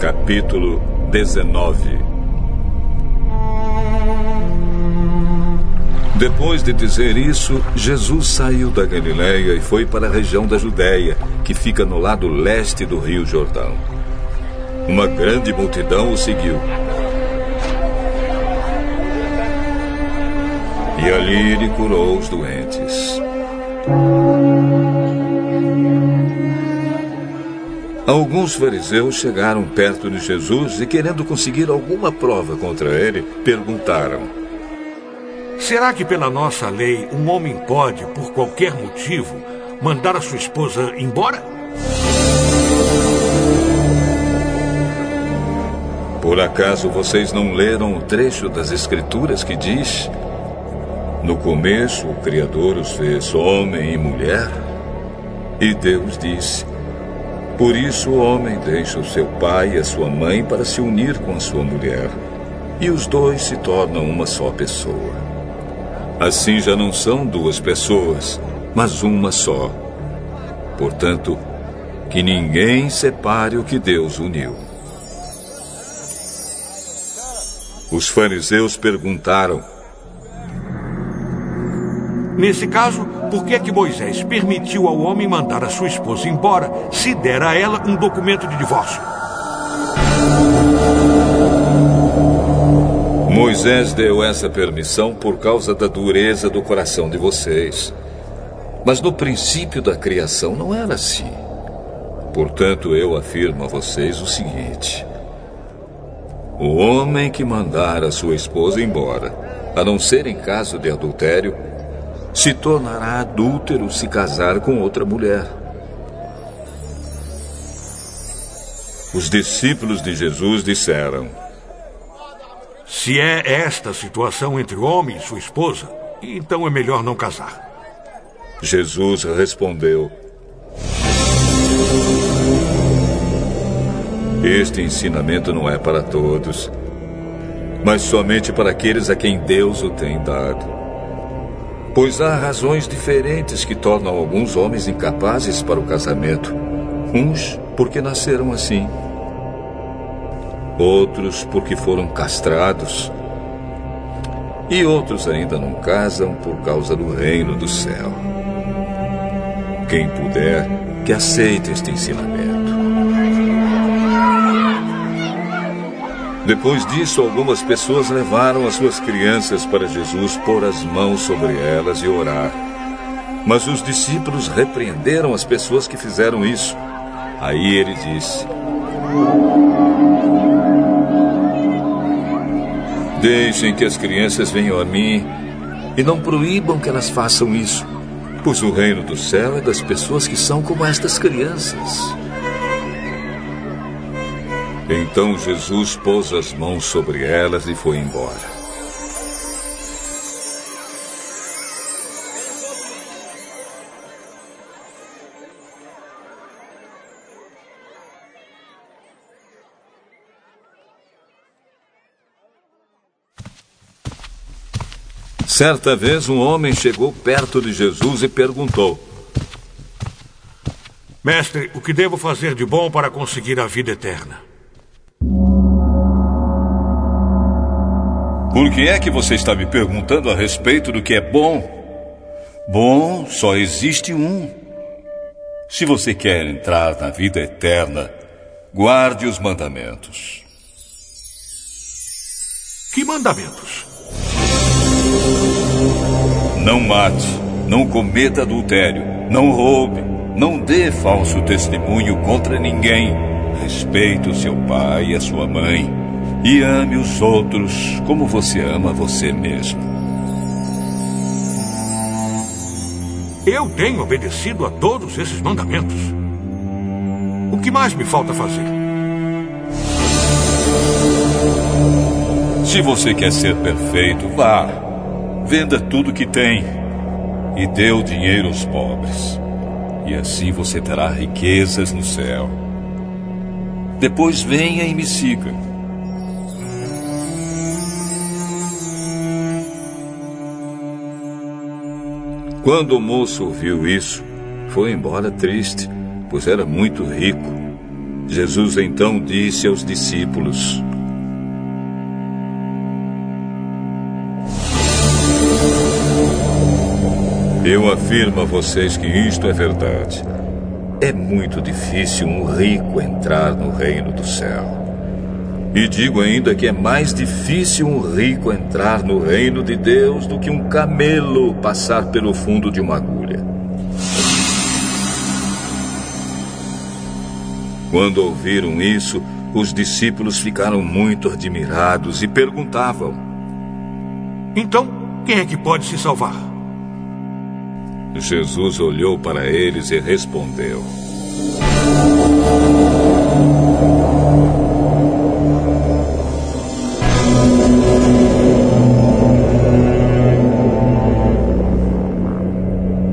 Capítulo 19 Depois de dizer isso, Jesus saiu da Galiléia e foi para a região da Judéia, que fica no lado leste do Rio Jordão. Uma grande multidão o seguiu. E ali ele curou os doentes. Alguns fariseus chegaram perto de Jesus e, querendo conseguir alguma prova contra ele, perguntaram: Será que, pela nossa lei, um homem pode, por qualquer motivo, mandar a sua esposa embora? Por acaso vocês não leram o trecho das Escrituras que diz: No começo o Criador os fez homem e mulher? E Deus disse: Por isso o homem deixa o seu pai e a sua mãe para se unir com a sua mulher, e os dois se tornam uma só pessoa. Assim já não são duas pessoas, mas uma só. Portanto, que ninguém separe o que Deus uniu. Os fariseus perguntaram: Nesse caso, por que é que Moisés permitiu ao homem mandar a sua esposa embora se der a ela um documento de divórcio? Moisés deu essa permissão por causa da dureza do coração de vocês. Mas no princípio da criação não era assim. Portanto, eu afirmo a vocês o seguinte: o homem que mandar a sua esposa embora, a não ser em caso de adultério, se tornará adúltero se casar com outra mulher. Os discípulos de Jesus disseram: se é esta a situação entre o homem e sua esposa, então é melhor não casar. Jesus respondeu: Este ensinamento não é para todos, mas somente para aqueles a quem Deus o tem dado. Pois há razões diferentes que tornam alguns homens incapazes para o casamento. Uns porque nasceram assim outros porque foram castrados, e outros ainda não casam por causa do reino do céu. Quem puder, que aceite este ensinamento. Depois disso, algumas pessoas levaram as suas crianças para Jesus pôr as mãos sobre elas e orar. Mas os discípulos repreenderam as pessoas que fizeram isso. Aí ele disse: Deixem que as crianças venham a mim e não proíbam que elas façam isso, pois o reino do céu é das pessoas que são como estas crianças. Então Jesus pôs as mãos sobre elas e foi embora. Certa vez, um homem chegou perto de Jesus e perguntou: Mestre, o que devo fazer de bom para conseguir a vida eterna? Por que é que você está me perguntando a respeito do que é bom? Bom, só existe um. Se você quer entrar na vida eterna, guarde os mandamentos. Que mandamentos? Não mate, não cometa adultério, não roube, não dê falso testemunho contra ninguém. Respeite o seu pai e a sua mãe e ame os outros como você ama você mesmo. Eu tenho obedecido a todos esses mandamentos. O que mais me falta fazer? Se você quer ser perfeito, vá. Venda tudo que tem e dê o dinheiro aos pobres. E assim você terá riquezas no céu. Depois venha e me siga. Quando o moço ouviu isso, foi embora triste, pois era muito rico. Jesus então disse aos discípulos: Eu afirmo a vocês que isto é verdade. É muito difícil um rico entrar no reino do céu. E digo ainda que é mais difícil um rico entrar no reino de Deus do que um camelo passar pelo fundo de uma agulha. Quando ouviram isso, os discípulos ficaram muito admirados e perguntavam: Então, quem é que pode se salvar? Jesus olhou para eles e respondeu: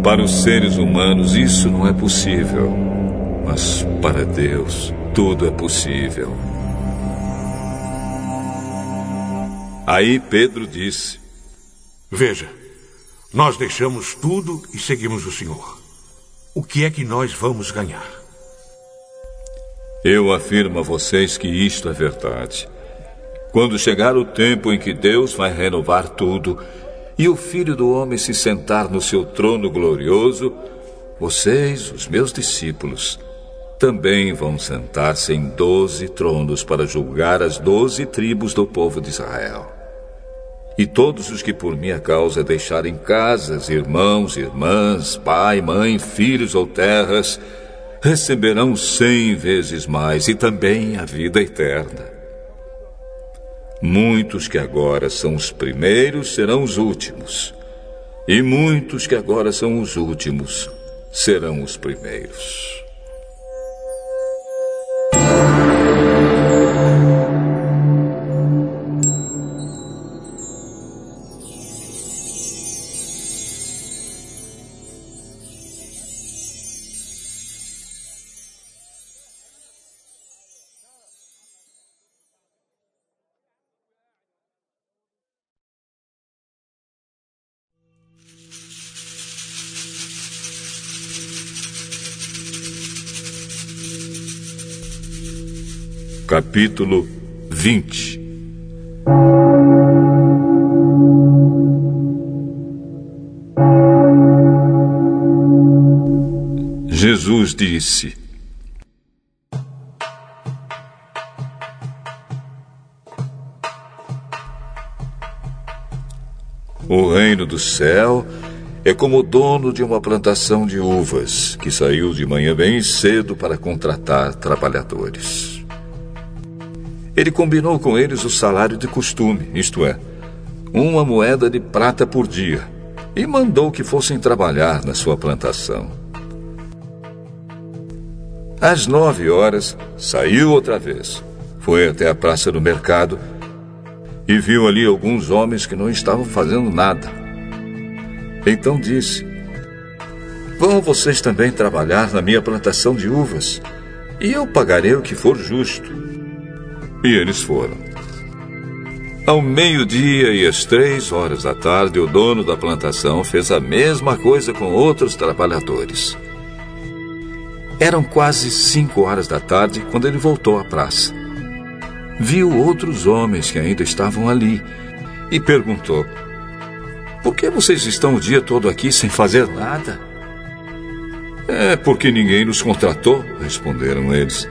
Para os seres humanos isso não é possível, mas para Deus tudo é possível. Aí Pedro disse: Veja, nós deixamos tudo e seguimos o Senhor. O que é que nós vamos ganhar? Eu afirmo a vocês que isto é verdade. Quando chegar o tempo em que Deus vai renovar tudo, e o filho do homem se sentar no seu trono glorioso, vocês, os meus discípulos, também vão sentar-se em doze tronos para julgar as doze tribos do povo de Israel. E todos os que por minha causa deixarem casas, irmãos, irmãs, pai, mãe, filhos ou terras, receberão cem vezes mais e também a vida eterna. Muitos que agora são os primeiros serão os últimos, e muitos que agora são os últimos serão os primeiros. Capítulo 20 Jesus disse: O reino do céu é como o dono de uma plantação de uvas que saiu de manhã bem cedo para contratar trabalhadores. Ele combinou com eles o salário de costume, isto é, uma moeda de prata por dia, e mandou que fossem trabalhar na sua plantação. Às nove horas, saiu outra vez, foi até a praça do mercado e viu ali alguns homens que não estavam fazendo nada. Então disse: Vão vocês também trabalhar na minha plantação de uvas, e eu pagarei o que for justo. E eles foram. Ao meio-dia e às três horas da tarde, o dono da plantação fez a mesma coisa com outros trabalhadores. Eram quase cinco horas da tarde quando ele voltou à praça. Viu outros homens que ainda estavam ali e perguntou: Por que vocês estão o dia todo aqui sem fazer nada? É porque ninguém nos contratou, responderam eles.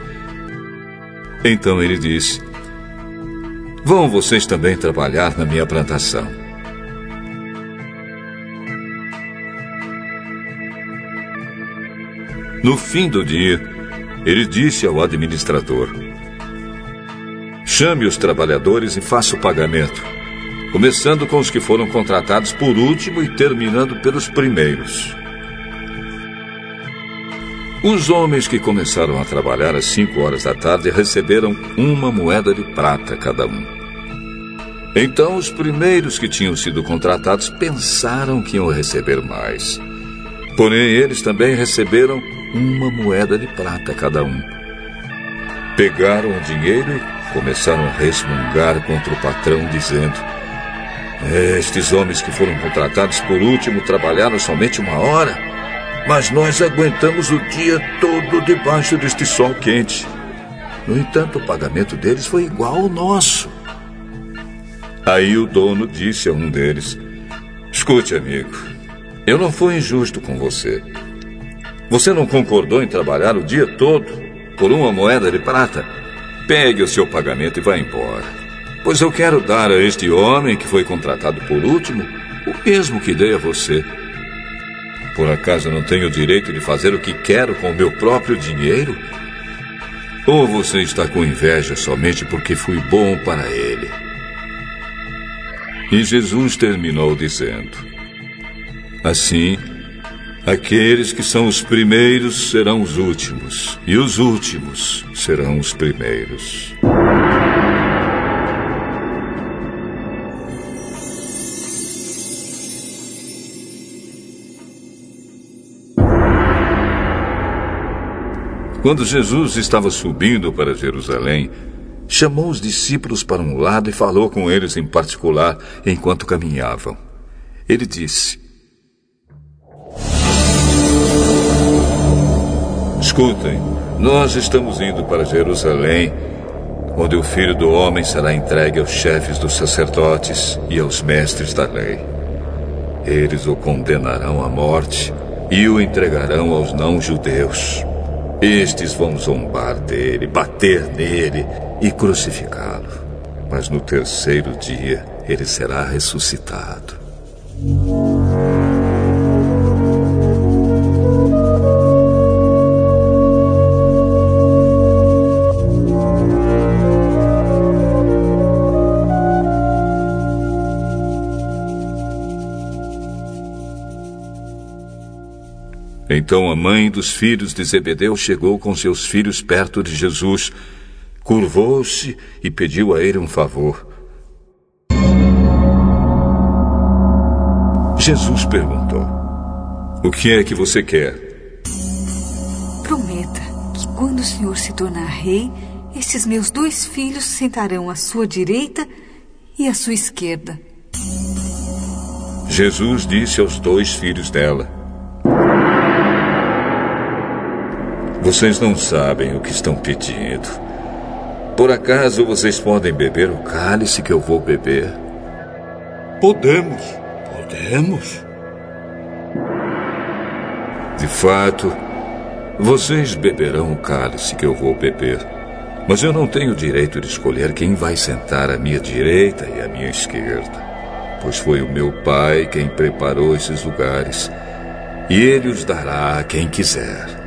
Então ele disse: Vão vocês também trabalhar na minha plantação. No fim do dia, ele disse ao administrador: Chame os trabalhadores e faça o pagamento, começando com os que foram contratados por último e terminando pelos primeiros. Os homens que começaram a trabalhar às cinco horas da tarde receberam uma moeda de prata cada um. Então, os primeiros que tinham sido contratados pensaram que iam receber mais. Porém, eles também receberam uma moeda de prata cada um. Pegaram o dinheiro e começaram a resmungar contra o patrão, dizendo: Estes homens que foram contratados por último trabalharam somente uma hora, mas nós aguentamos o dia todo debaixo deste sol quente. No entanto, o pagamento deles foi igual ao nosso. Aí o dono disse a um deles: Escute, amigo, eu não fui injusto com você. Você não concordou em trabalhar o dia todo por uma moeda de prata? Pegue o seu pagamento e vá embora. Pois eu quero dar a este homem que foi contratado por último o mesmo que dei a você. Por acaso não tenho o direito de fazer o que quero com o meu próprio dinheiro? Ou você está com inveja somente porque fui bom para ele? E Jesus terminou dizendo: Assim, aqueles que são os primeiros serão os últimos, e os últimos serão os primeiros. Quando Jesus estava subindo para Jerusalém, chamou os discípulos para um lado e falou com eles em particular enquanto caminhavam. Ele disse: Escutem, nós estamos indo para Jerusalém, onde o filho do homem será entregue aos chefes dos sacerdotes e aos mestres da lei. Eles o condenarão à morte e o entregarão aos não-judeus estes vão zombar dele, bater nele e crucificá-lo. Mas no terceiro dia ele será ressuscitado. Então a mãe dos filhos de Zebedeu chegou com seus filhos perto de Jesus, curvou-se e pediu a ele um favor. Jesus perguntou: O que é que você quer? Prometa que quando o Senhor se tornar rei, esses meus dois filhos sentarão à sua direita e à sua esquerda. Jesus disse aos dois filhos dela: Vocês não sabem o que estão pedindo. Por acaso vocês podem beber o cálice que eu vou beber? Podemos, podemos. De fato, vocês beberão o cálice que eu vou beber. Mas eu não tenho direito de escolher quem vai sentar à minha direita e à minha esquerda. Pois foi o meu pai quem preparou esses lugares. E ele os dará a quem quiser.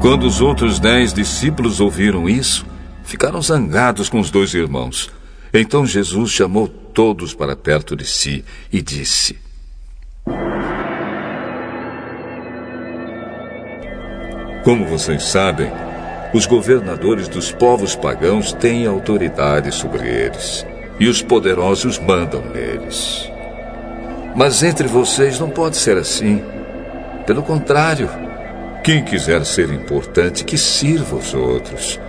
Quando os outros dez discípulos ouviram isso, ficaram zangados com os dois irmãos. Então Jesus chamou todos para perto de si e disse: Como vocês sabem, os governadores dos povos pagãos têm autoridade sobre eles, e os poderosos mandam neles. Mas entre vocês não pode ser assim. Pelo contrário, quem quiser ser importante, que sirva os outros.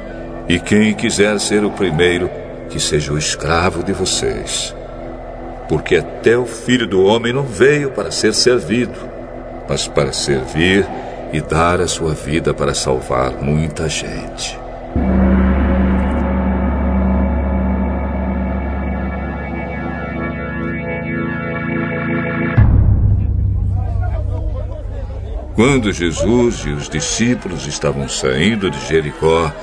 E quem quiser ser o primeiro, que seja o escravo de vocês. Porque até o filho do homem não veio para ser servido, mas para servir e dar a sua vida para salvar muita gente. Quando Jesus e os discípulos estavam saindo de Jericó,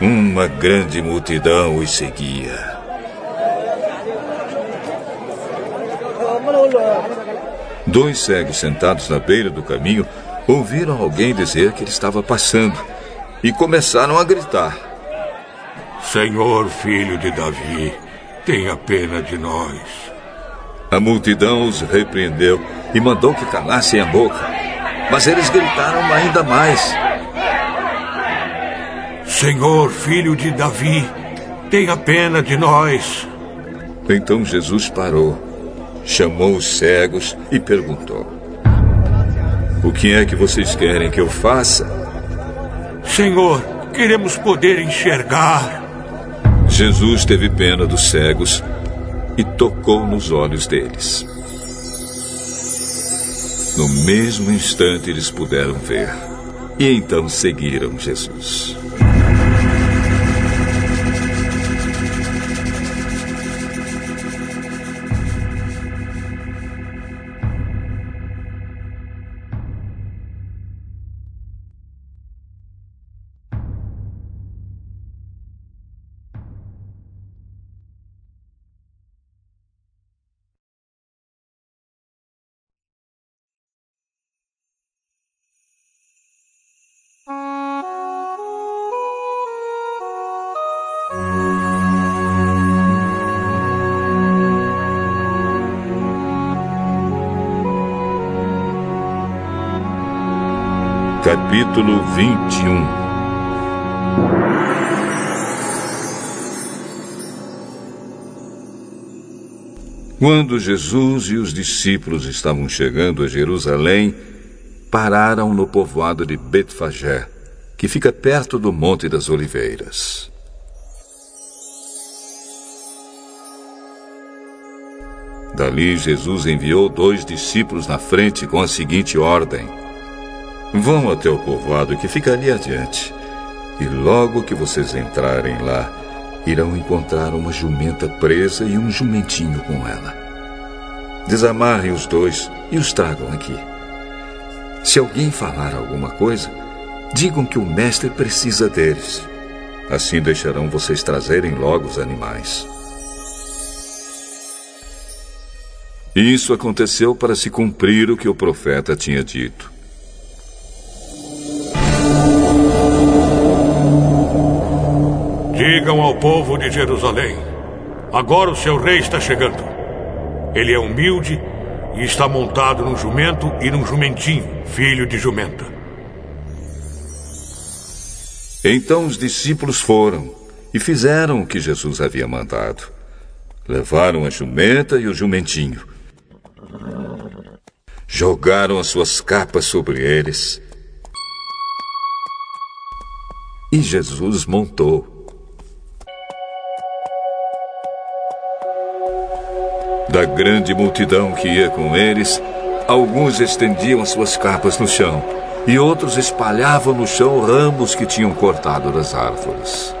uma grande multidão os seguia. Dois cegos sentados na beira do caminho ouviram alguém dizer que ele estava passando e começaram a gritar: Senhor, filho de Davi, tenha pena de nós. A multidão os repreendeu e mandou que calassem a boca. Mas eles gritaram ainda mais: Senhor, filho de Davi, tenha pena de nós. Então Jesus parou, chamou os cegos e perguntou: O que é que vocês querem que eu faça? Senhor, queremos poder enxergar. Jesus teve pena dos cegos e tocou nos olhos deles. No mesmo instante eles puderam ver e então seguiram Jesus. Capítulo 21 Quando Jesus e os discípulos estavam chegando a Jerusalém, pararam no povoado de Betfagé, que fica perto do Monte das Oliveiras. Dali, Jesus enviou dois discípulos na frente com a seguinte ordem: Vão até o povoado que fica ali adiante. E logo que vocês entrarem lá, irão encontrar uma jumenta presa e um jumentinho com ela. Desamarrem os dois e os tragam aqui. Se alguém falar alguma coisa, digam que o mestre precisa deles. Assim deixarão vocês trazerem logo os animais. Isso aconteceu para se cumprir o que o profeta tinha dito. Digam ao povo de Jerusalém: agora o seu rei está chegando. Ele é humilde e está montado num jumento e num jumentinho, filho de jumenta. Então os discípulos foram e fizeram o que Jesus havia mandado. Levaram a jumenta e o jumentinho. Jogaram as suas capas sobre eles. E Jesus montou. Da grande multidão que ia com eles, alguns estendiam as suas capas no chão e outros espalhavam no chão ramos que tinham cortado das árvores.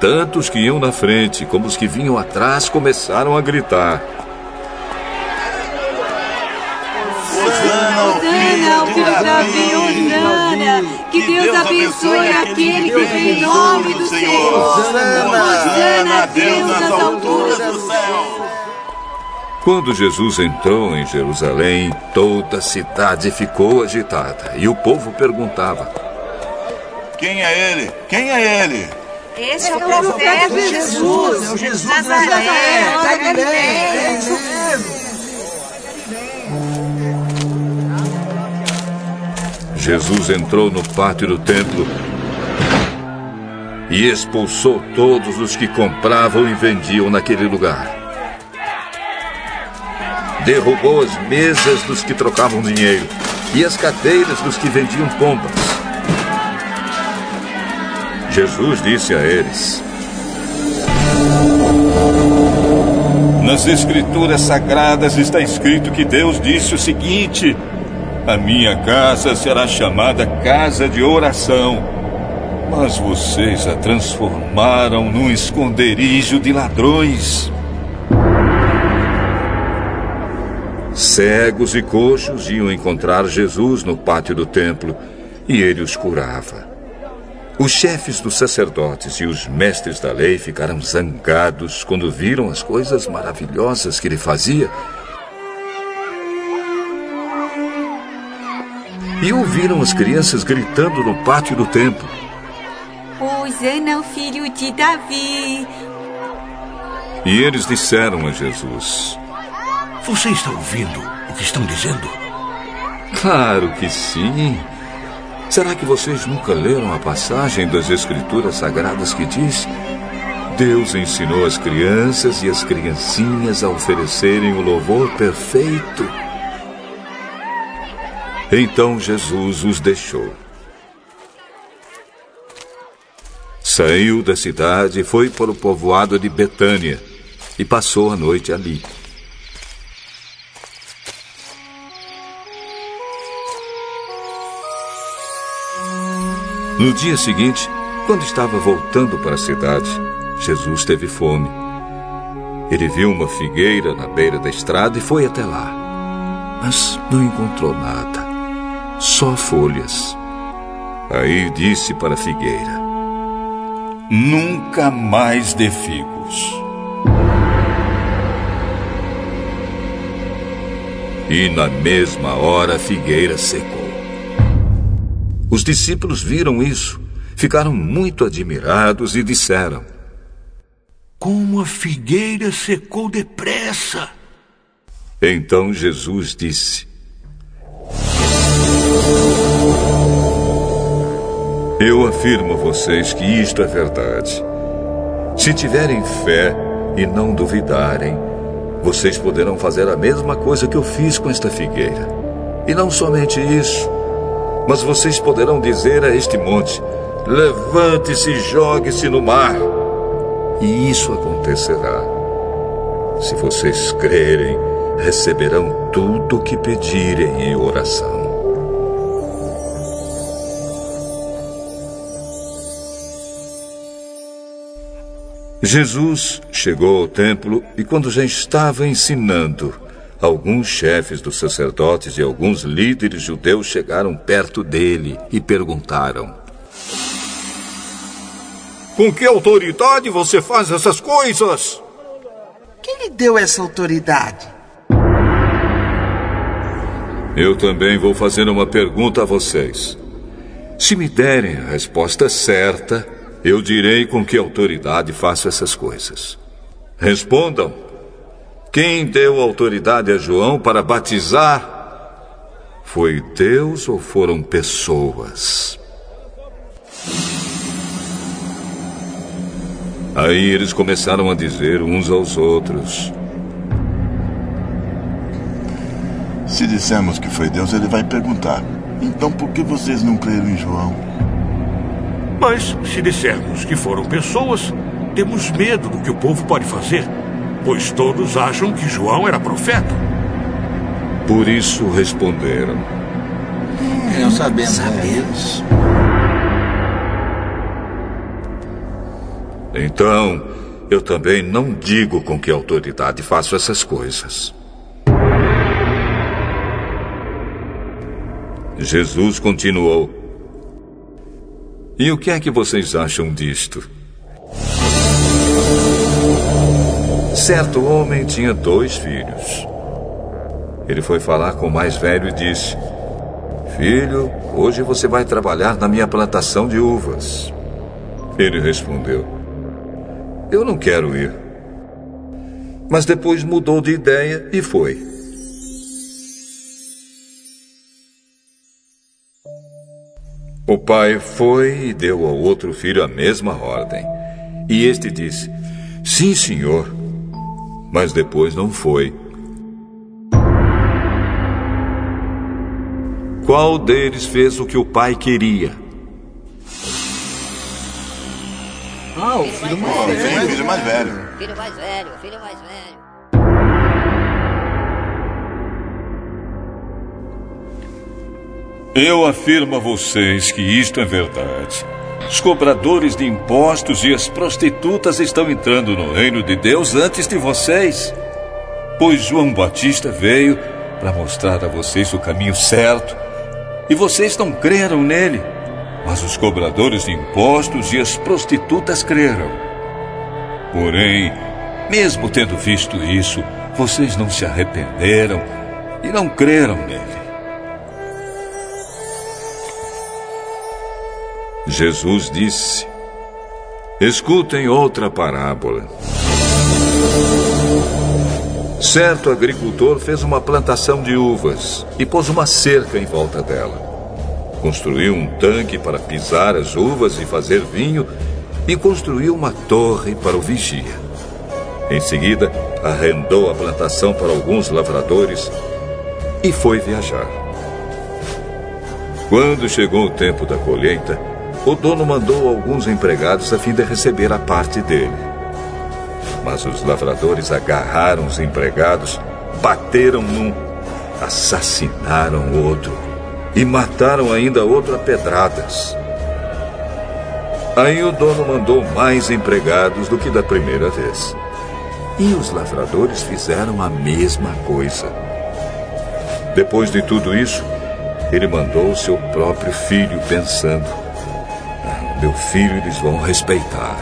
Tanto os que iam na frente como os que vinham atrás começaram a gritar: Osana ao Davi, Osana! Que Deus abençoe aquele que vem em nome do Senhor! Osana a Deus nas alturas do céu! Quando Jesus entrou em Jerusalém, toda a cidade ficou agitada e o povo perguntava: Quem é ele? Quem é ele? Esse é o profeta Jesus, é o Jesus de Nazaré, da Galileia. Jesus entrou no pátio do templo e expulsou todos os que compravam e vendiam naquele lugar. Derrubou as mesas dos que trocavam dinheiro e as cadeiras dos que vendiam pombas. Jesus disse a eles: Nas Escrituras Sagradas está escrito que Deus disse o seguinte: A minha casa será chamada casa de oração. Mas vocês a transformaram num esconderijo de ladrões. Cegos e coxos iam encontrar Jesus no pátio do templo e ele os curava. Os chefes dos sacerdotes e os mestres da lei ficaram zangados quando viram as coisas maravilhosas que ele fazia e ouviram as crianças gritando no pátio do templo. Hosana ao filho de Davi. E eles disseram a Jesus: Você está ouvindo o que estão dizendo? Claro que sim. Será que vocês nunca leram a passagem das Escrituras Sagradas que diz: Deus ensinou as crianças e as criancinhas a oferecerem o louvor perfeito? Então Jesus os deixou. Saiu da cidade e foi para o povoado de Betânia e passou a noite ali. No dia seguinte, quando estava voltando para a cidade, Jesus teve fome. Ele viu uma figueira na beira da estrada e foi até lá. Mas não encontrou nada, só folhas. Aí disse para a figueira: Nunca mais dê figos. E na mesma hora a figueira secou. Os discípulos viram isso, ficaram muito admirados e disseram: Como a figueira secou depressa! Então Jesus disse: Eu afirmo a vocês que isto é verdade. Se tiverem fé e não duvidarem, vocês poderão fazer a mesma coisa que eu fiz com esta figueira. E não somente isso, mas vocês poderão dizer a este monte: levante-se e jogue-se no mar. E isso acontecerá. Se vocês crerem, receberão tudo o que pedirem em oração. Jesus chegou ao templo e, quando já estava ensinando, alguns chefes dos sacerdotes e alguns líderes judeus chegaram perto dele e perguntaram: Com que autoridade você faz essas coisas? Quem lhe deu essa autoridade? Eu também vou fazer uma pergunta a vocês. Se me derem a resposta certa, eu direi com que autoridade faço essas coisas. Respondam. Quem deu autoridade a João para batizar? Foi Deus ou foram pessoas? Aí eles começaram a dizer uns aos outros: Se dissermos que foi Deus, ele vai perguntar: então por que vocês não creram em João? Mas se dissermos que foram pessoas, temos medo do que o povo pode fazer, pois todos acham que João era profeta. Por isso responderam: Não sabemos. Sabemos. Então, eu também não digo com que autoridade faço essas coisas. Jesus continuou: e o que é que vocês acham disto? Certo homem tinha dois filhos. Ele foi falar com o mais velho e disse: Filho, hoje você vai trabalhar na minha plantação de uvas. Ele respondeu: Eu não quero ir. Mas depois mudou de ideia e foi. O pai foi e deu ao outro filho a mesma ordem. E este disse: Sim, senhor. Mas depois não foi. Qual deles fez o que o pai queria? Ah, o filho mais velho. O filho mais velho. Filho mais velho, filho mais velho. Eu afirmo a vocês que isto é verdade. Os cobradores de impostos e as prostitutas estão entrando no reino de Deus antes de vocês. Pois João Batista veio para mostrar a vocês o caminho certo e vocês não creram nele. Mas os cobradores de impostos e as prostitutas creram. Porém, mesmo tendo visto isso, vocês não se arrependeram e não creram nele. Jesus disse: Escutem outra parábola. Certo agricultor fez uma plantação de uvas e pôs uma cerca em volta dela. Construiu um tanque para pisar as uvas e fazer vinho e construiu uma torre para o vigia. Em seguida, arrendou a plantação para alguns lavradores e foi viajar. Quando chegou o tempo da colheita, o dono mandou alguns empregados a fim de receber a parte dele. Mas os lavradores agarraram os empregados, bateram num, assassinaram outro e mataram ainda outro a pedradas. Aí o dono mandou mais empregados do que da primeira vez. E os lavradores fizeram a mesma coisa. Depois de tudo isso, ele mandou seu próprio filho, pensando: Meu filho eles vão respeitar.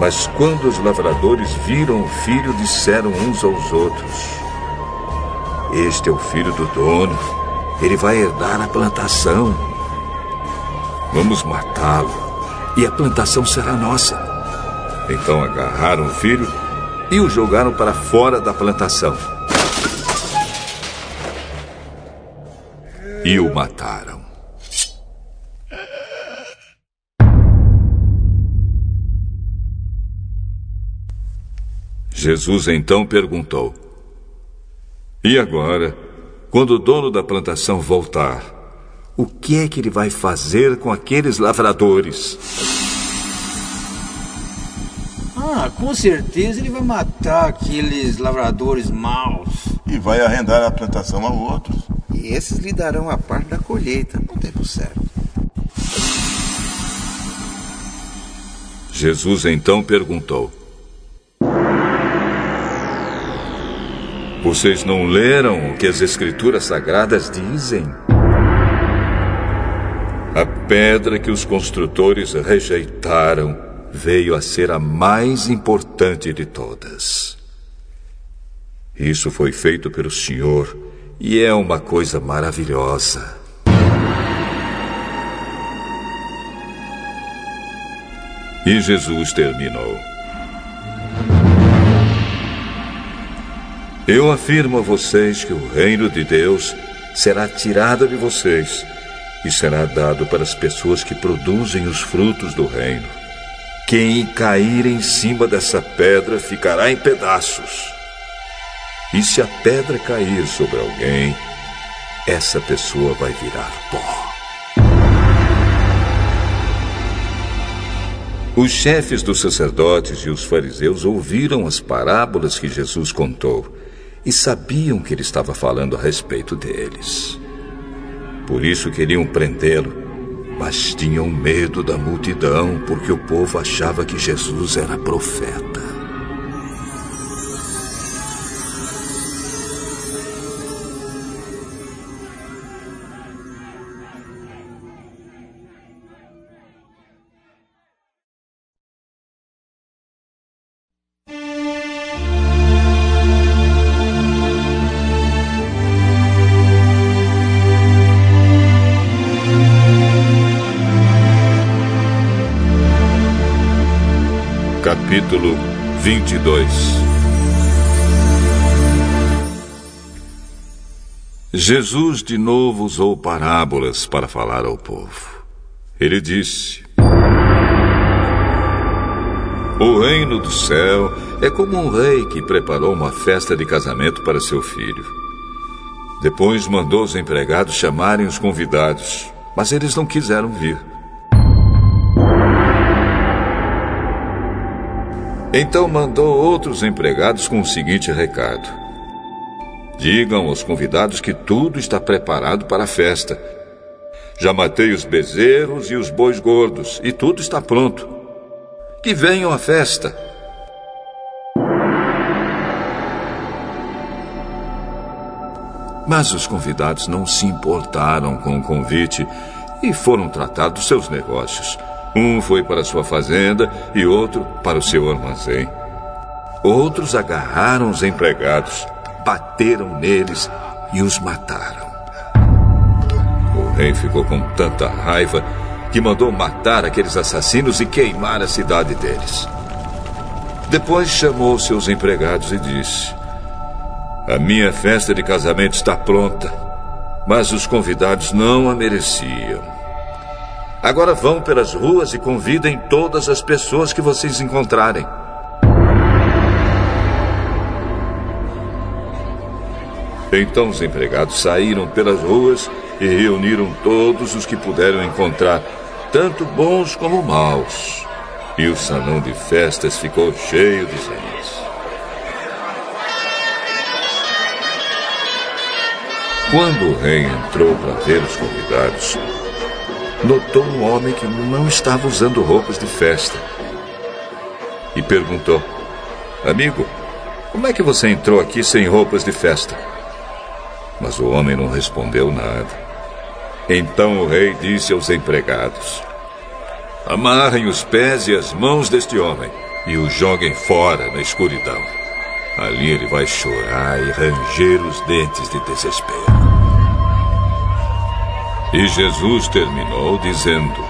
Mas quando os lavradores viram o filho, disseram uns aos outros: Este é o filho do dono. Ele vai herdar a plantação. Vamos matá-lo e a plantação será nossa. Então agarraram o filho e o jogaram para fora da plantação. E o mataram. Jesus então perguntou: E agora, quando o dono da plantação voltar, o que é que ele vai fazer com aqueles lavradores? Ah, com certeza ele vai matar aqueles lavradores maus. E vai arrendar a plantação a outros. E esses lhe darão a parte da colheita no tempo certo. Jesus então perguntou: Vocês não leram o que as Escrituras Sagradas dizem? A pedra que os construtores rejeitaram veio a ser a mais importante de todas. Isso foi feito pelo Senhor e é uma coisa maravilhosa. E Jesus terminou. Eu afirmo a vocês que o reino de Deus será tirado de vocês e será dado para as pessoas que produzem os frutos do reino. Quem cair em cima dessa pedra ficará em pedaços. E se a pedra cair sobre alguém, essa pessoa vai virar pó. Os chefes dos sacerdotes e os fariseus ouviram as parábolas que Jesus contou e sabiam que ele estava falando a respeito deles. Por isso queriam prendê-lo, mas tinham medo da multidão, porque o povo achava que Jesus era profeta. 22 Jesus de novo usou parábolas para falar ao povo. Ele disse: O reino do céu é como um rei que preparou uma festa de casamento para seu filho. Depois mandou os empregados chamarem os convidados, mas eles não quiseram vir. Então mandou outros empregados com o seguinte recado: Digam aos convidados que tudo está preparado para a festa. Já matei os bezerros e os bois gordos, e tudo está pronto. Que venham à festa. Mas os convidados não se importaram com o convite e foram tratar dos seus negócios. Um foi para sua fazenda e outro para o seu armazém. Outros agarraram os empregados, bateram neles e os mataram. O rei ficou com tanta raiva que mandou matar aqueles assassinos e queimar a cidade deles. Depois chamou seus empregados e disse: A minha festa de casamento está pronta, mas os convidados não a mereciam. Agora vão pelas ruas e convidem todas as pessoas que vocês encontrarem. Então os empregados saíram pelas ruas e reuniram todos os que puderam encontrar, tanto bons como maus. E o salão de festas ficou cheio de gente. Quando o rei entrou para ver os convidados, notou um homem que não estava usando roupas de festa. E perguntou: Amigo, como é que você entrou aqui sem roupas de festa? Mas o homem não respondeu nada. Então o rei disse aos empregados: Amarrem os pés e as mãos deste homem e o joguem fora na escuridão. Ali ele vai chorar e ranger os dentes de desespero. E Jesus terminou dizendo: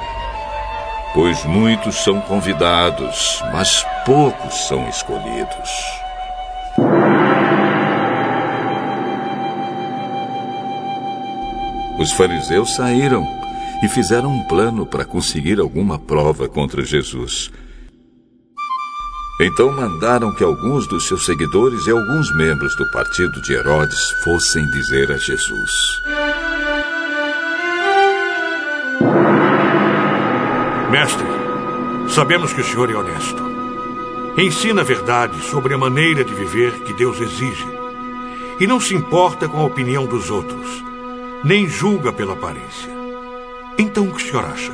Pois muitos são convidados, mas poucos são escolhidos. Os fariseus saíram e fizeram um plano para conseguir alguma prova contra Jesus. Então mandaram que alguns dos seus seguidores e alguns membros do partido de Herodes fossem dizer a Jesus: Mestre, sabemos que o senhor é honesto. Ensina a verdade sobre a maneira de viver que Deus exige. E não se importa com a opinião dos outros nem julga pela aparência. Então o que o senhor acha?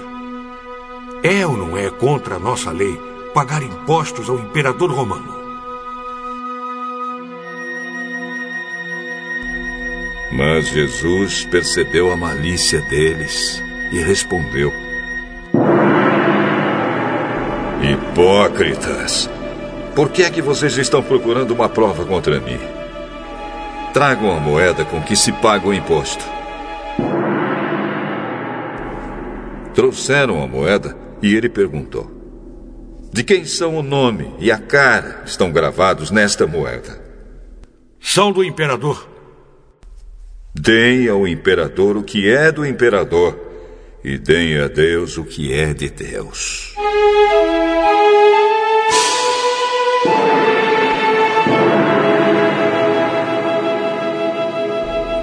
É ou não é contra a nossa lei pagar impostos ao imperador romano? Mas Jesus percebeu a malícia deles e respondeu: Hipócritas! Por que é que vocês estão procurando uma prova contra mim? Tragam a moeda com que se paga o imposto. Trouxeram a moeda e ele perguntou: De quem são o nome e a cara estão gravados nesta moeda? São do imperador. Deem ao imperador o que é do imperador, e deem a Deus o que é de Deus.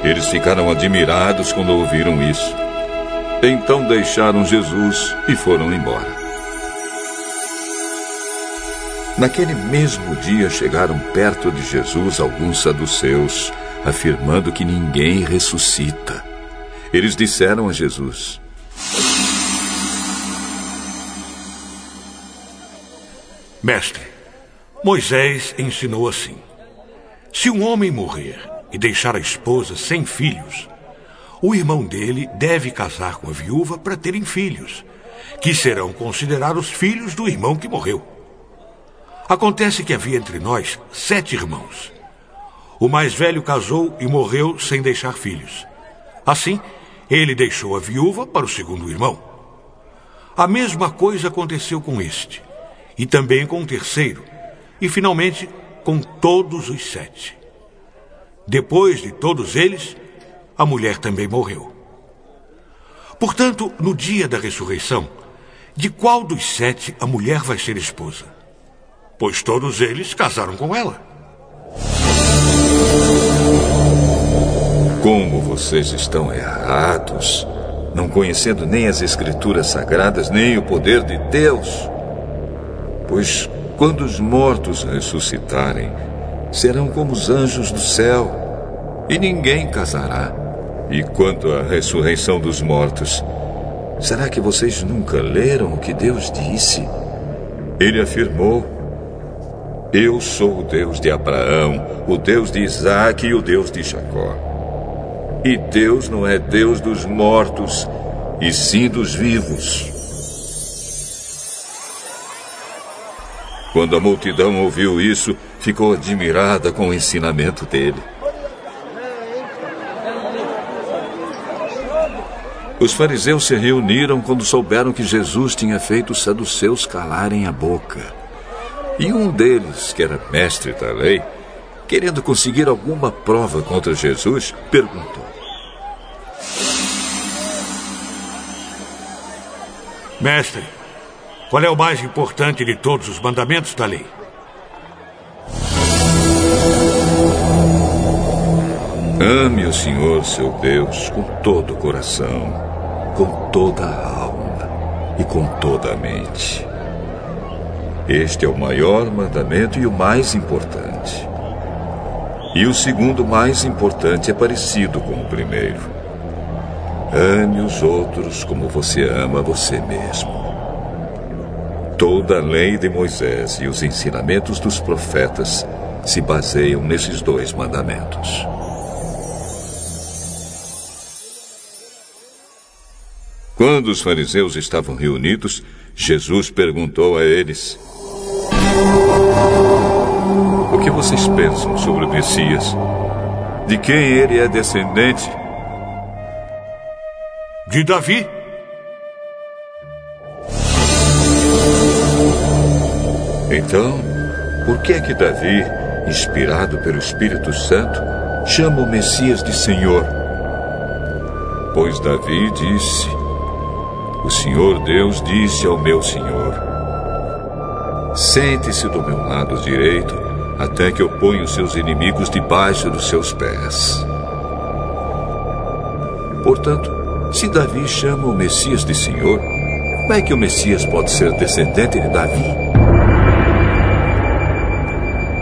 Eles ficaram admirados quando ouviram isso. Então deixaram Jesus e foram embora. Naquele mesmo dia chegaram perto de Jesus alguns saduceus, afirmando que ninguém ressuscita. Eles disseram a Jesus: Mestre, Moisés ensinou assim: se um homem morrer e deixar a esposa sem filhos, o irmão dele deve casar com a viúva para terem filhos, que serão considerados filhos do irmão que morreu. Acontece que havia entre nós sete irmãos. O mais velho casou e morreu sem deixar filhos. Assim, ele deixou a viúva para o segundo irmão. A mesma coisa aconteceu com este, e também com o terceiro, e finalmente com todos os sete. Depois de todos eles, a mulher também morreu. Portanto, no dia da ressurreição, de qual dos sete a mulher vai ser esposa? Pois todos eles casaram com ela. Como vocês estão errados, não conhecendo nem as Escrituras Sagradas, nem o poder de Deus. Pois quando os mortos ressuscitarem, serão como os anjos do céu, e ninguém casará e quanto à ressurreição dos mortos, será que vocês nunca leram o que Deus disse? Ele afirmou: Eu sou o Deus de Abraão, o Deus de Isaac e o Deus de Jacó. E Deus não é Deus dos mortos, e sim dos vivos. Quando a multidão ouviu isso, ficou admirada com o ensinamento dele. Os fariseus se reuniram quando souberam que Jesus tinha feito os saduceus calarem a boca. E um deles, que era mestre da lei, querendo conseguir alguma prova contra Jesus, perguntou: Mestre, qual é o mais importante de todos os mandamentos da lei? Ame o Senhor seu Deus com todo o coração com toda a alma e com toda a mente. Este é o maior mandamento e o mais importante. E o segundo mais importante é parecido com o primeiro. Ame os outros como você ama você mesmo. Toda a lei de Moisés e os ensinamentos dos profetas se baseiam nesses dois mandamentos. Quando os fariseus estavam reunidos, Jesus perguntou a eles: O que vocês pensam sobre o Messias? De quem ele é descendente? De Davi. Então, por que é que Davi, inspirado pelo Espírito Santo, chama o Messias de Senhor? Pois Davi disse: O Senhor Deus disse ao meu Senhor: Sente-se do meu lado direito, até que eu ponha os seus inimigos debaixo dos seus pés. Portanto, se Davi chama o Messias de Senhor, como é que o Messias pode ser descendente de Davi?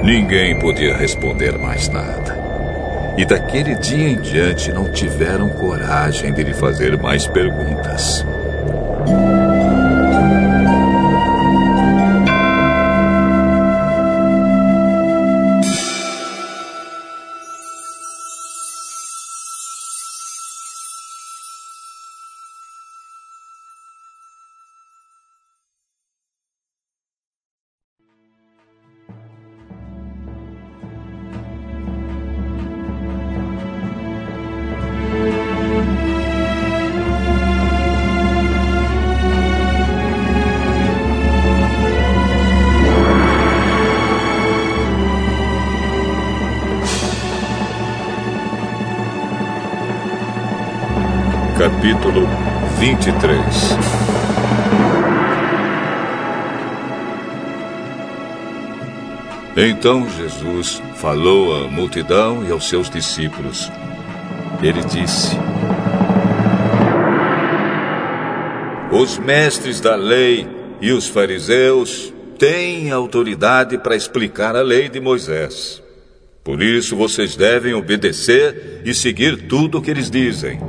Ninguém podia responder mais nada. E daquele dia em diante não tiveram coragem de lhe fazer mais perguntas. Capítulo Então Jesus falou à multidão e aos seus discípulos. Ele disse: Os mestres da lei e os fariseus têm autoridade para explicar a lei de Moisés. Por isso vocês devem obedecer e seguir tudo o que eles dizem.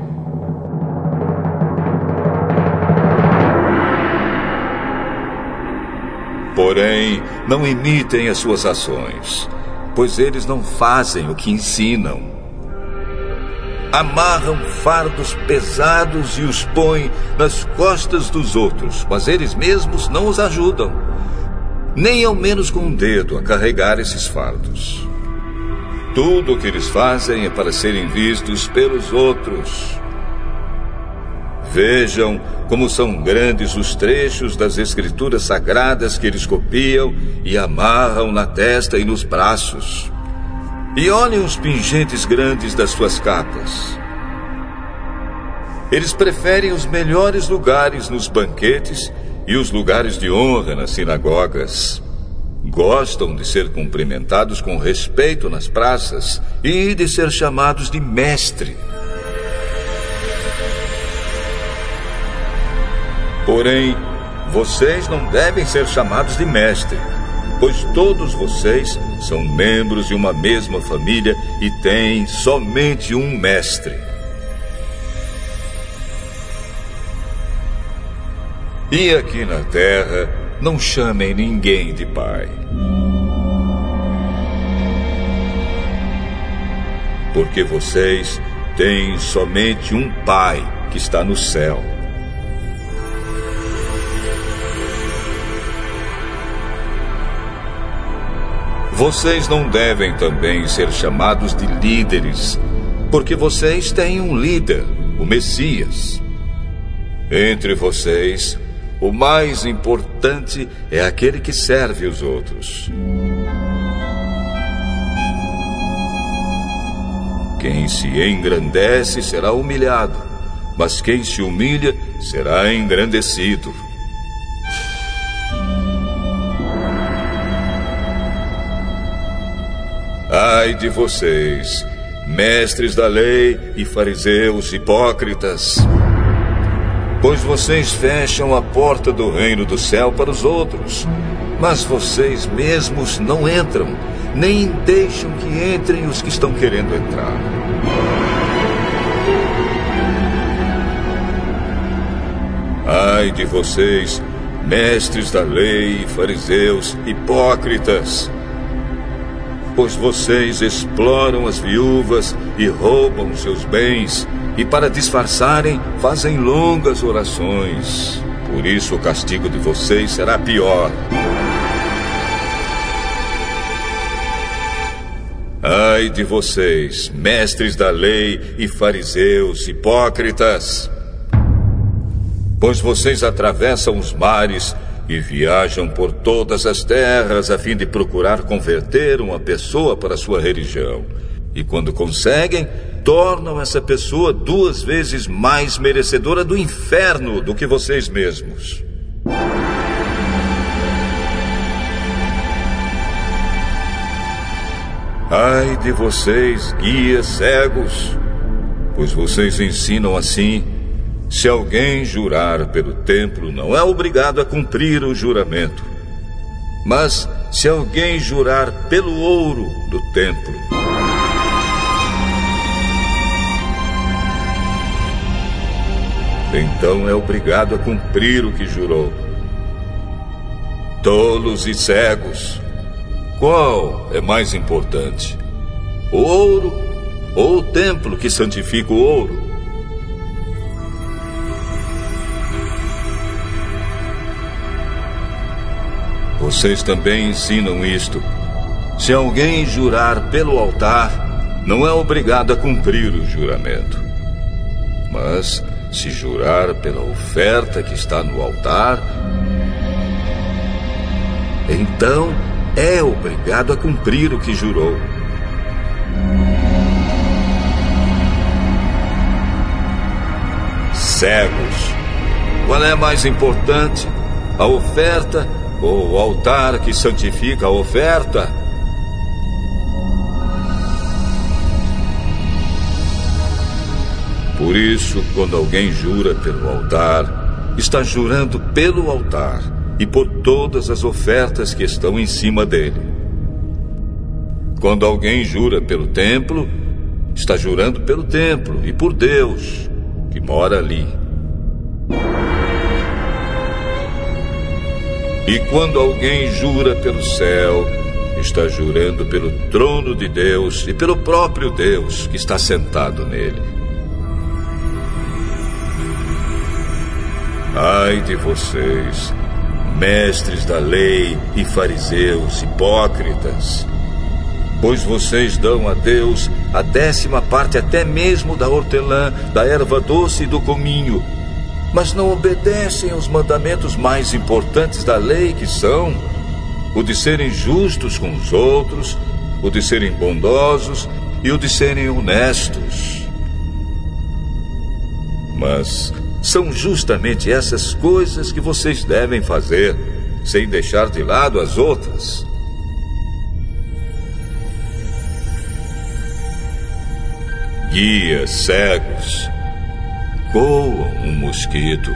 Porém, não imitem as suas ações, pois eles não fazem o que ensinam. Amarram fardos pesados e os põem nas costas dos outros, mas eles mesmos não os ajudam, nem ao menos com um dedo a carregar esses fardos. Tudo o que eles fazem é para serem vistos pelos outros. Vejam como são grandes os trechos das escrituras sagradas que eles copiam e amarram na testa e nos braços. E olhem os pingentes grandes das suas capas. Eles preferem os melhores lugares nos banquetes e os lugares de honra nas sinagogas. Gostam de ser cumprimentados com respeito nas praças e de ser chamados de mestre. Porém, vocês não devem ser chamados de mestre, pois todos vocês são membros de uma mesma família e têm somente um mestre. E aqui na terra, não chamem ninguém de pai. Porque vocês têm somente um pai que está no céu. Vocês não devem também ser chamados de líderes, porque vocês têm um líder, o Messias. Entre vocês, o mais importante é aquele que serve os outros. Quem se engrandece será humilhado, mas quem se humilha será engrandecido. Ai de vocês, mestres da lei e fariseus hipócritas! Pois vocês fecham a porta do reino do céu para os outros, mas vocês mesmos não entram, nem deixam que entrem os que estão querendo entrar. Ai de vocês, mestres da lei, fariseus, hipócritas! Pois vocês exploram as viúvas e roubam seus bens, e para disfarçarem, fazem longas orações. Por isso o castigo de vocês será pior. Ai de vocês, mestres da lei e fariseus, hipócritas! Pois vocês atravessam os mares e viajam por todas as terras a fim de procurar converter uma pessoa para sua religião. E quando conseguem, tornam essa pessoa duas vezes mais merecedora do inferno do que vocês mesmos. Ai de vocês, guias cegos, pois vocês ensinam assim: se alguém jurar pelo templo, não é obrigado a cumprir o juramento. Mas se alguém jurar pelo ouro do templo, então é obrigado a cumprir o que jurou. Tolos e cegos, qual é mais importante? O ouro ou o templo que santifica o ouro? Vocês também ensinam isto. Se alguém jurar pelo altar, não é obrigado a cumprir o juramento. Mas, se jurar pela oferta que está no altar, então é obrigado a cumprir o que jurou. Cegos. Qual é mais importante? A oferta ou o altar que santifica a oferta? Por isso, quando alguém jura pelo altar, está jurando pelo altar e por todas as ofertas que estão em cima dele. Quando alguém jura pelo templo, está jurando pelo templo e por Deus, que mora ali. E quando alguém jura pelo céu, está jurando pelo trono de Deus e pelo próprio Deus que está sentado nele. Ai de vocês, mestres da lei e fariseus hipócritas. Pois vocês dão a Deus a décima parte até mesmo da hortelã, da erva doce e do cominho, mas não obedecem aos mandamentos mais importantes da lei, que são o de serem justos com os outros, o de serem bondosos e o de serem honestos. Mas são justamente essas coisas que vocês devem fazer, sem deixar de lado as outras. Guias cegos coam um mosquito,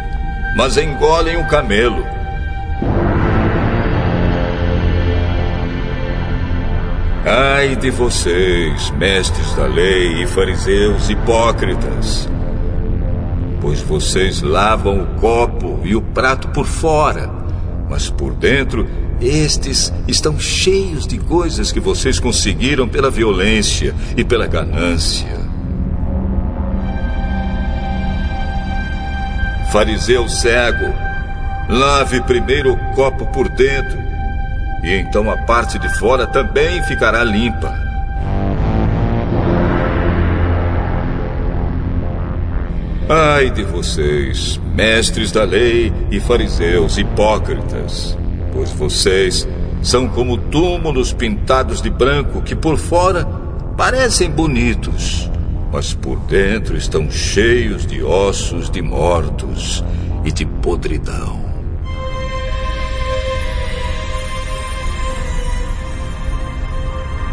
mas engolem um camelo. Ai de vocês, mestres da lei e fariseus hipócritas! pois vocês lavam o copo e o prato por fora, mas por dentro estes estão cheios de coisas que vocês conseguiram pela violência e pela ganância. Fariseu cego, lave primeiro o copo por dentro, e então a parte de fora também ficará limpa. Ai de vocês, mestres da lei e fariseus hipócritas, pois vocês são como túmulos pintados de branco que por fora parecem bonitos, mas por dentro estão cheios de ossos de mortos e de podridão.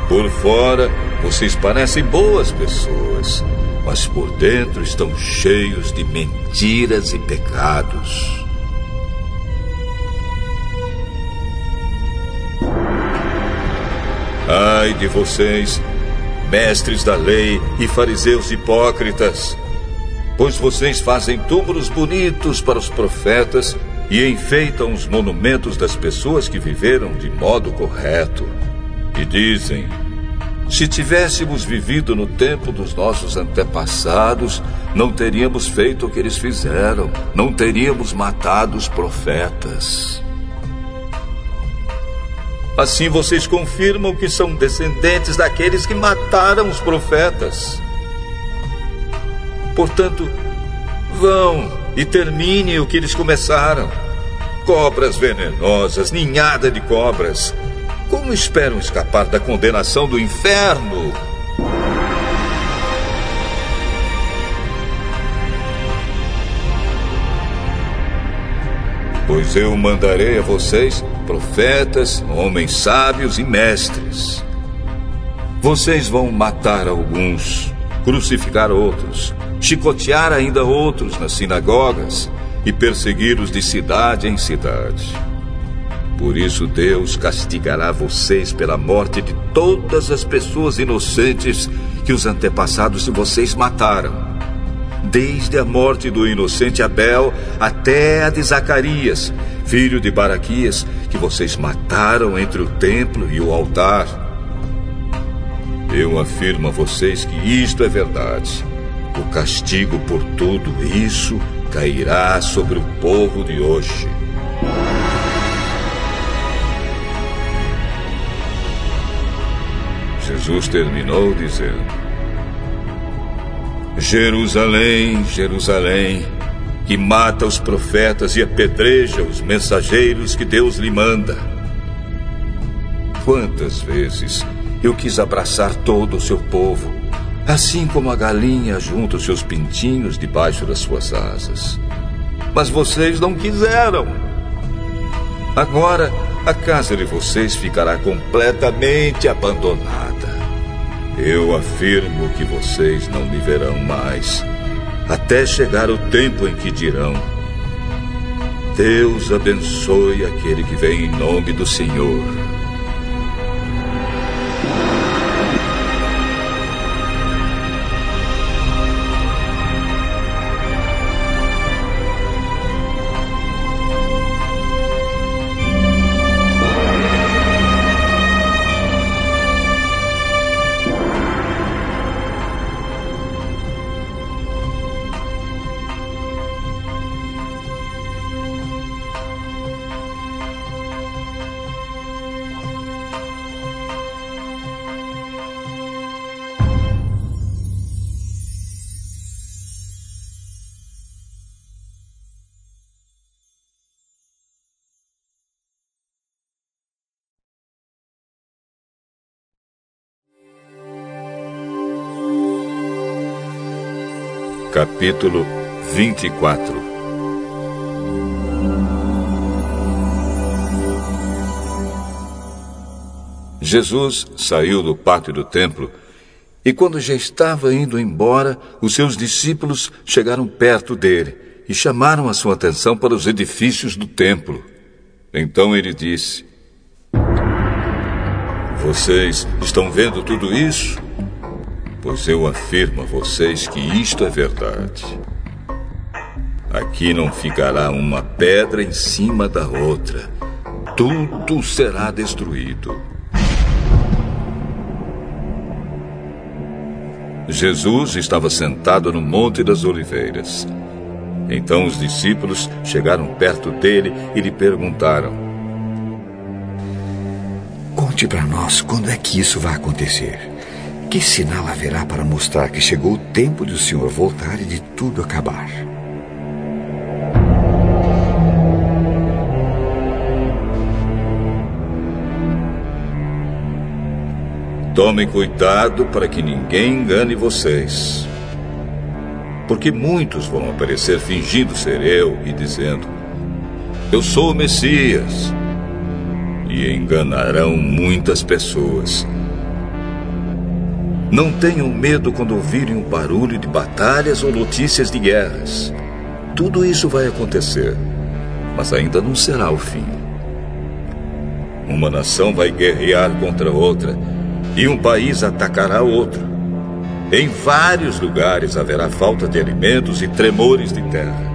Por fora, vocês parecem boas pessoas mas por dentro estão cheios de mentiras e pecados. Ai de vocês, mestres da lei e fariseus hipócritas, pois vocês fazem túmulos bonitos para os profetas e enfeitam os monumentos das pessoas que viveram de modo correto. E dizem: se tivéssemos vivido no tempo dos nossos antepassados, não teríamos feito o que eles fizeram, não teríamos matado os profetas. Assim vocês confirmam que são descendentes daqueles que mataram os profetas. Portanto, vão e terminem o que eles começaram. Cobras venenosas, ninhada de cobras. Como esperam escapar da condenação do inferno? Pois eu mandarei a vocês profetas, homens sábios e mestres. Vocês vão matar alguns, crucificar outros, chicotear ainda outros nas sinagogas e persegui-los de cidade em cidade. Por isso Deus castigará vocês pela morte de todas as pessoas inocentes que os antepassados de vocês mataram. Desde a morte do inocente Abel até a de Zacarias, filho de Baraquias, que vocês mataram entre o templo e o altar. Eu afirmo a vocês que isto é verdade. O castigo por tudo isso cairá sobre o povo de hoje. Jesus terminou dizendo: Jerusalém, Jerusalém, que mata os profetas e apedreja os mensageiros que Deus lhe manda. Quantas vezes eu quis abraçar todo o seu povo, assim como a galinha junta os seus pintinhos debaixo das suas asas. Mas vocês não quiseram. Agora, a casa de vocês ficará completamente abandonada. Eu afirmo que vocês não me verão mais até chegar o tempo em que dirão: Deus abençoe aquele que vem em nome do Senhor. Capítulo 24 Jesus saiu do pátio do templo e, quando já estava indo embora, os seus discípulos chegaram perto dele e chamaram a sua atenção para os edifícios do templo. Então ele disse: Vocês estão vendo tudo isso? Pois eu afirmo a vocês que isto é verdade. Aqui não ficará uma pedra em cima da outra. Tudo será destruído. Jesus estava sentado no Monte das Oliveiras. Então os discípulos chegaram perto dele e lhe perguntaram: Conte para nós quando é que isso vai acontecer. Que sinal haverá para mostrar que chegou o tempo de o Senhor voltar e de tudo acabar? Tomem cuidado para que ninguém engane vocês. Porque muitos vão aparecer fingindo ser eu e dizendo: Eu sou o Messias. E enganarão muitas pessoas. Não tenham medo quando ouvirem um barulho de batalhas ou notícias de guerras. Tudo isso vai acontecer, mas ainda não será o fim. Uma nação vai guerrear contra outra e um país atacará outro. Em vários lugares haverá falta de alimentos e tremores de terra.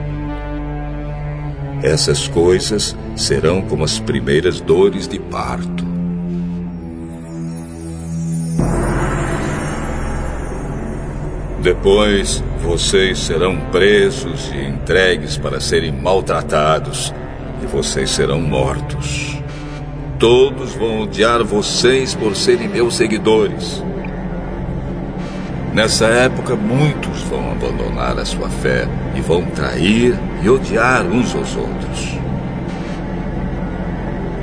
Essas coisas serão como as primeiras dores de parto. Depois vocês serão presos e entregues para serem maltratados, e vocês serão mortos. Todos vão odiar vocês por serem meus seguidores. Nessa época, muitos vão abandonar a sua fé e vão trair e odiar uns aos outros.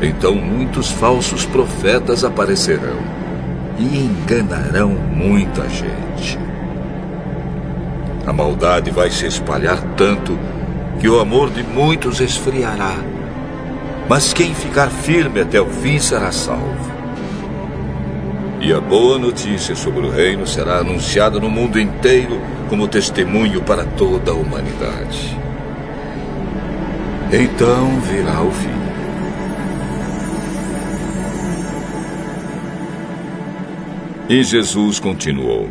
Então, muitos falsos profetas aparecerão e enganarão muita gente. A maldade vai se espalhar tanto que o amor de muitos esfriará. Mas quem ficar firme até o fim será salvo. E a boa notícia sobre o reino será anunciada no mundo inteiro como testemunho para toda a humanidade. Então virá o fim. E Jesus continuou.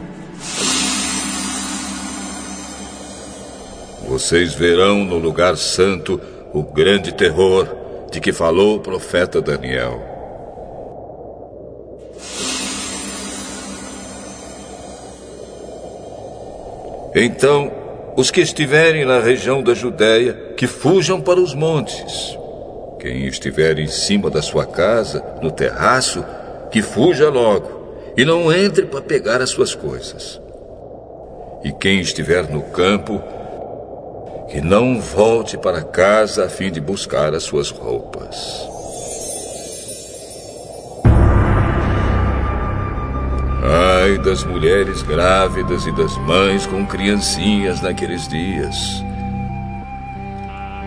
Vocês verão no lugar santo o grande terror de que falou o profeta Daniel. Então, os que estiverem na região da Judéia, que fujam para os montes. Quem estiver em cima da sua casa, no terraço, que fuja logo e não entre para pegar as suas coisas. E quem estiver no campo, que não volte para casa a fim de buscar as suas roupas. Ai das mulheres grávidas e das mães com criancinhas naqueles dias.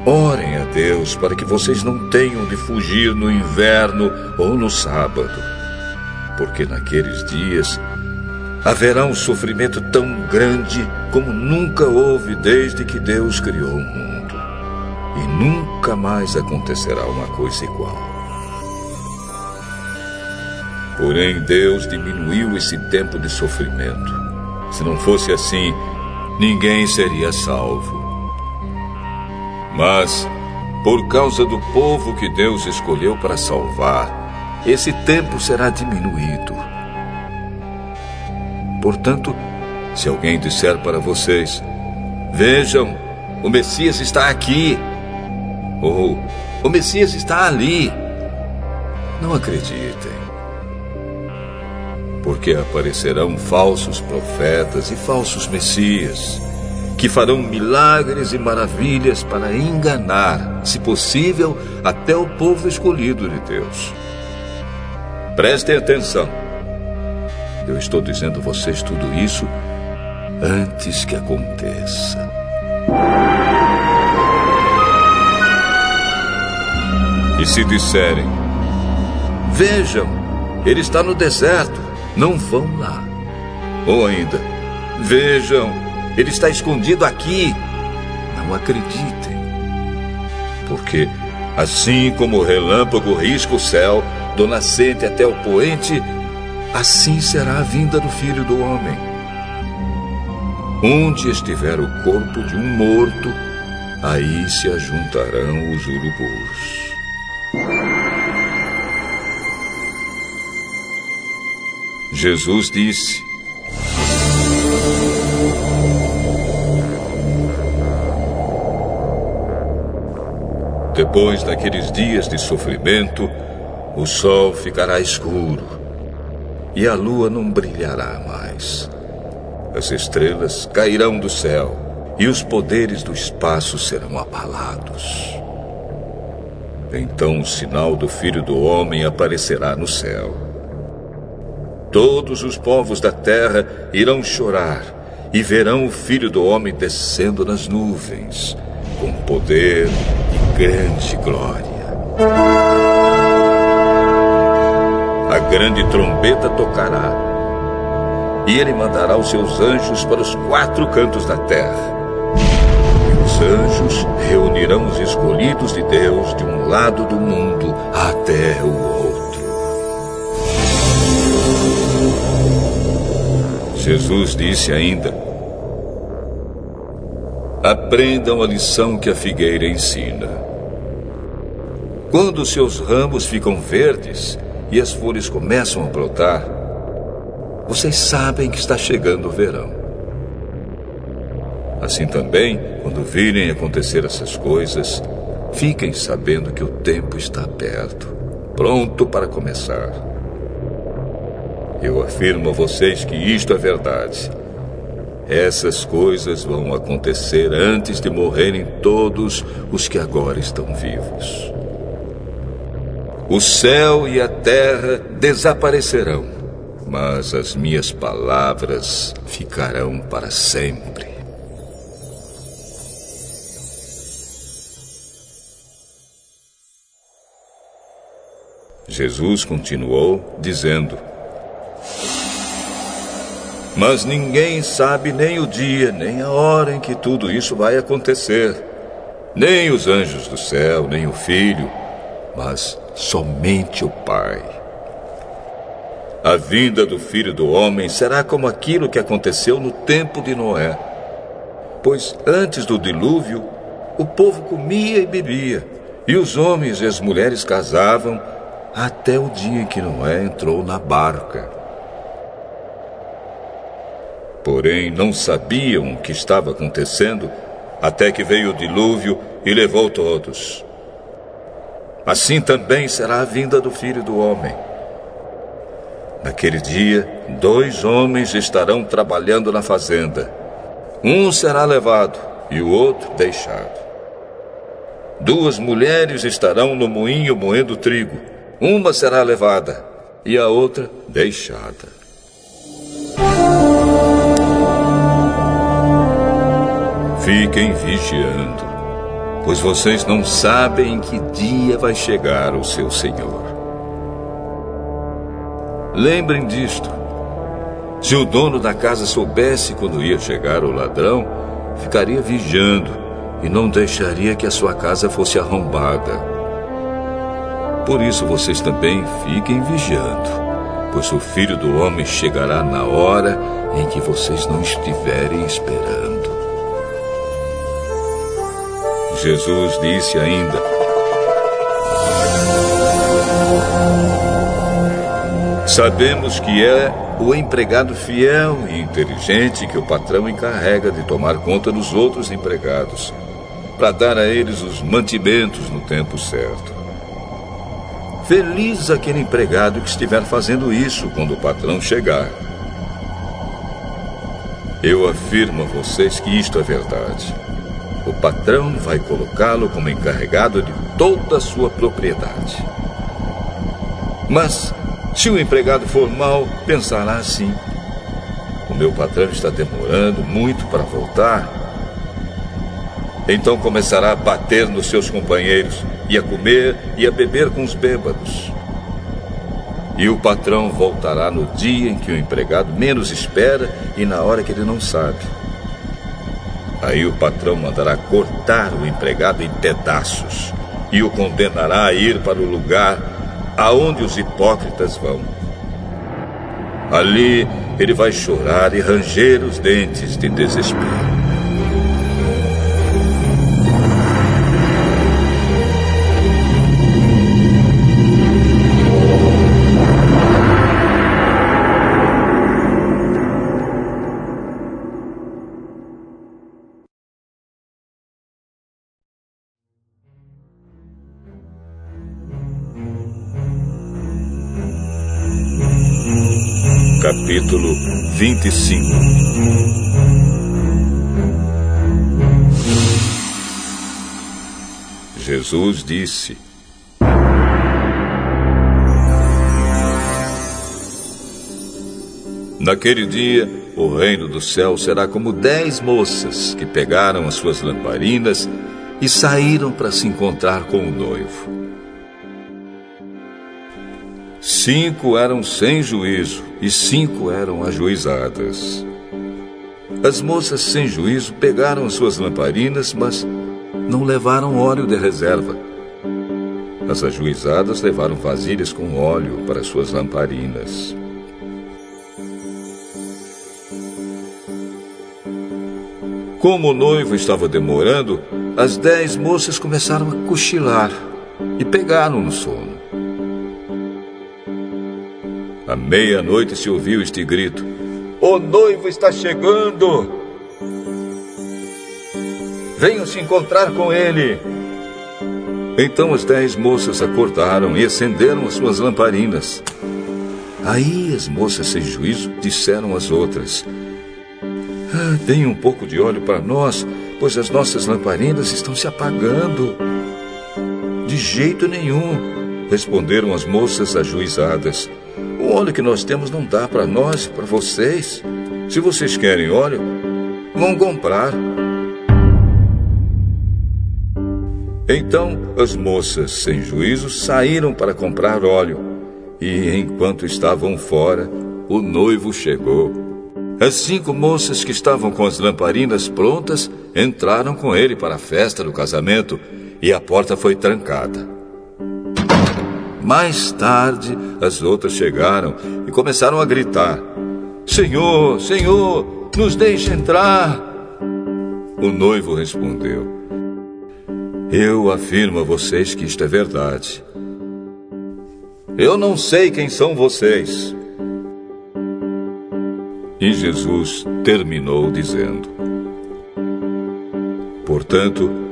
Orem a Deus para que vocês não tenham de fugir no inverno ou no sábado, porque naqueles dias haverá um sofrimento tão grande como nunca houve desde que Deus criou o mundo. E nunca mais acontecerá uma coisa igual. Porém, Deus diminuiu esse tempo de sofrimento. Se não fosse assim, ninguém seria salvo. Mas, por causa do povo que Deus escolheu para salvar, esse tempo será diminuído. Portanto, se alguém disser para vocês: Vejam, o Messias está aqui, ou o Messias está ali, não acreditem. Porque aparecerão falsos profetas e falsos Messias, que farão milagres e maravilhas para enganar, se possível, até o povo escolhido de Deus. Prestem atenção. Eu estou dizendo a vocês tudo isso antes que aconteça. E se disserem: Vejam, ele está no deserto, não vão lá. Ou ainda: Vejam, ele está escondido aqui, não acreditem. Porque, assim como o relâmpago risca o céu, do nascente até o poente, assim será a vinda do filho do homem. Onde estiver o corpo de um morto, aí se ajuntarão os urubus. Jesus disse: Depois daqueles dias de sofrimento, o sol ficará escuro e a lua não brilhará mais. As estrelas cairão do céu e os poderes do espaço serão abalados. Então o sinal do Filho do Homem aparecerá no céu. Todos os povos da terra irão chorar e verão o Filho do Homem descendo nas nuvens, com poder e grande glória. Grande trombeta tocará e ele mandará os seus anjos para os quatro cantos da terra. E os anjos reunirão os escolhidos de Deus de um lado do mundo até o outro. Jesus disse ainda: Aprendam a lição que a figueira ensina. Quando seus ramos ficam verdes e as folhas começam a brotar, vocês sabem que está chegando o verão. Assim também, quando virem acontecer essas coisas, fiquem sabendo que o tempo está perto, pronto para começar. Eu afirmo a vocês que isto é verdade. Essas coisas vão acontecer antes de morrerem todos os que agora estão vivos. O céu e a terra desaparecerão mas as minhas palavras ficarão para sempre. Jesus continuou, dizendo: Mas ninguém sabe nem o dia, nem a hora em que tudo isso vai acontecer. Nem os anjos do céu, nem o Filho, mas somente o Pai. A vinda do filho do homem será como aquilo que aconteceu no tempo de Noé. Pois antes do dilúvio, o povo comia e bebia, e os homens e as mulheres casavam até o dia em que Noé entrou na barca. Porém, não sabiam o que estava acontecendo até que veio o dilúvio e levou todos. Assim também será a vinda do filho do homem. Naquele dia, dois homens estarão trabalhando na fazenda. Um será levado e o outro deixado. Duas mulheres estarão no moinho moendo trigo. Uma será levada e a outra deixada. Fiquem vigiando, pois vocês não sabem em que dia vai chegar o seu Senhor. Lembrem disto. Se o dono da casa soubesse quando ia chegar o ladrão, ficaria vigiando e não deixaria que a sua casa fosse arrombada. Por isso vocês também fiquem vigiando, pois o filho do homem chegará na hora em que vocês não estiverem esperando. Jesus disse ainda: Sabemos que é o empregado fiel e inteligente que o patrão encarrega de tomar conta dos outros empregados, para dar a eles os mantimentos no tempo certo. Feliz aquele empregado que estiver fazendo isso quando o patrão chegar. Eu afirmo a vocês que isto é verdade. O patrão vai colocá-lo como encarregado de toda a sua propriedade. Mas se o empregado for mal, pensará assim: o meu patrão está demorando muito para voltar. Então começará a bater nos seus companheiros, e a comer e a beber com os bêbados. E o patrão voltará no dia em que o empregado menos espera e na hora que ele não sabe. Aí o patrão mandará cortar o empregado em pedaços e o condenará a ir para o lugar aonde os hipócritas vão. Ali ele vai chorar e ranger os dentes de desespero. 25. Jesus disse: Naquele dia, o reino do céu será como dez moças que pegaram as suas lamparinas e saíram para se encontrar com o noivo. Cinco eram sem juízo e cinco eram ajuizadas. As moças sem juízo pegaram suas lamparinas, mas não levaram óleo de reserva. As ajuizadas levaram vasilhas com óleo para suas lamparinas. Como o noivo estava demorando, as dez moças começaram a cochilar e pegaram no sono. À meia-noite se ouviu este grito: O noivo está chegando! Venham se encontrar com ele! Então as dez moças acordaram e acenderam as suas lamparinas. Aí as moças sem juízo disseram às outras: ah, Deem um pouco de óleo para nós, pois as nossas lamparinas estão se apagando. De jeito nenhum, responderam as moças ajuizadas. O óleo que nós temos não dá para nós para vocês. Se vocês querem óleo, vão comprar. Então as moças, sem juízo, saíram para comprar óleo. E enquanto estavam fora, o noivo chegou. As cinco moças que estavam com as lamparinas prontas entraram com ele para a festa do casamento e a porta foi trancada. Mais tarde, as outras chegaram e começaram a gritar: Senhor, Senhor, nos deixe entrar. O noivo respondeu: Eu afirmo a vocês que isto é verdade. Eu não sei quem são vocês. E Jesus terminou dizendo: Portanto,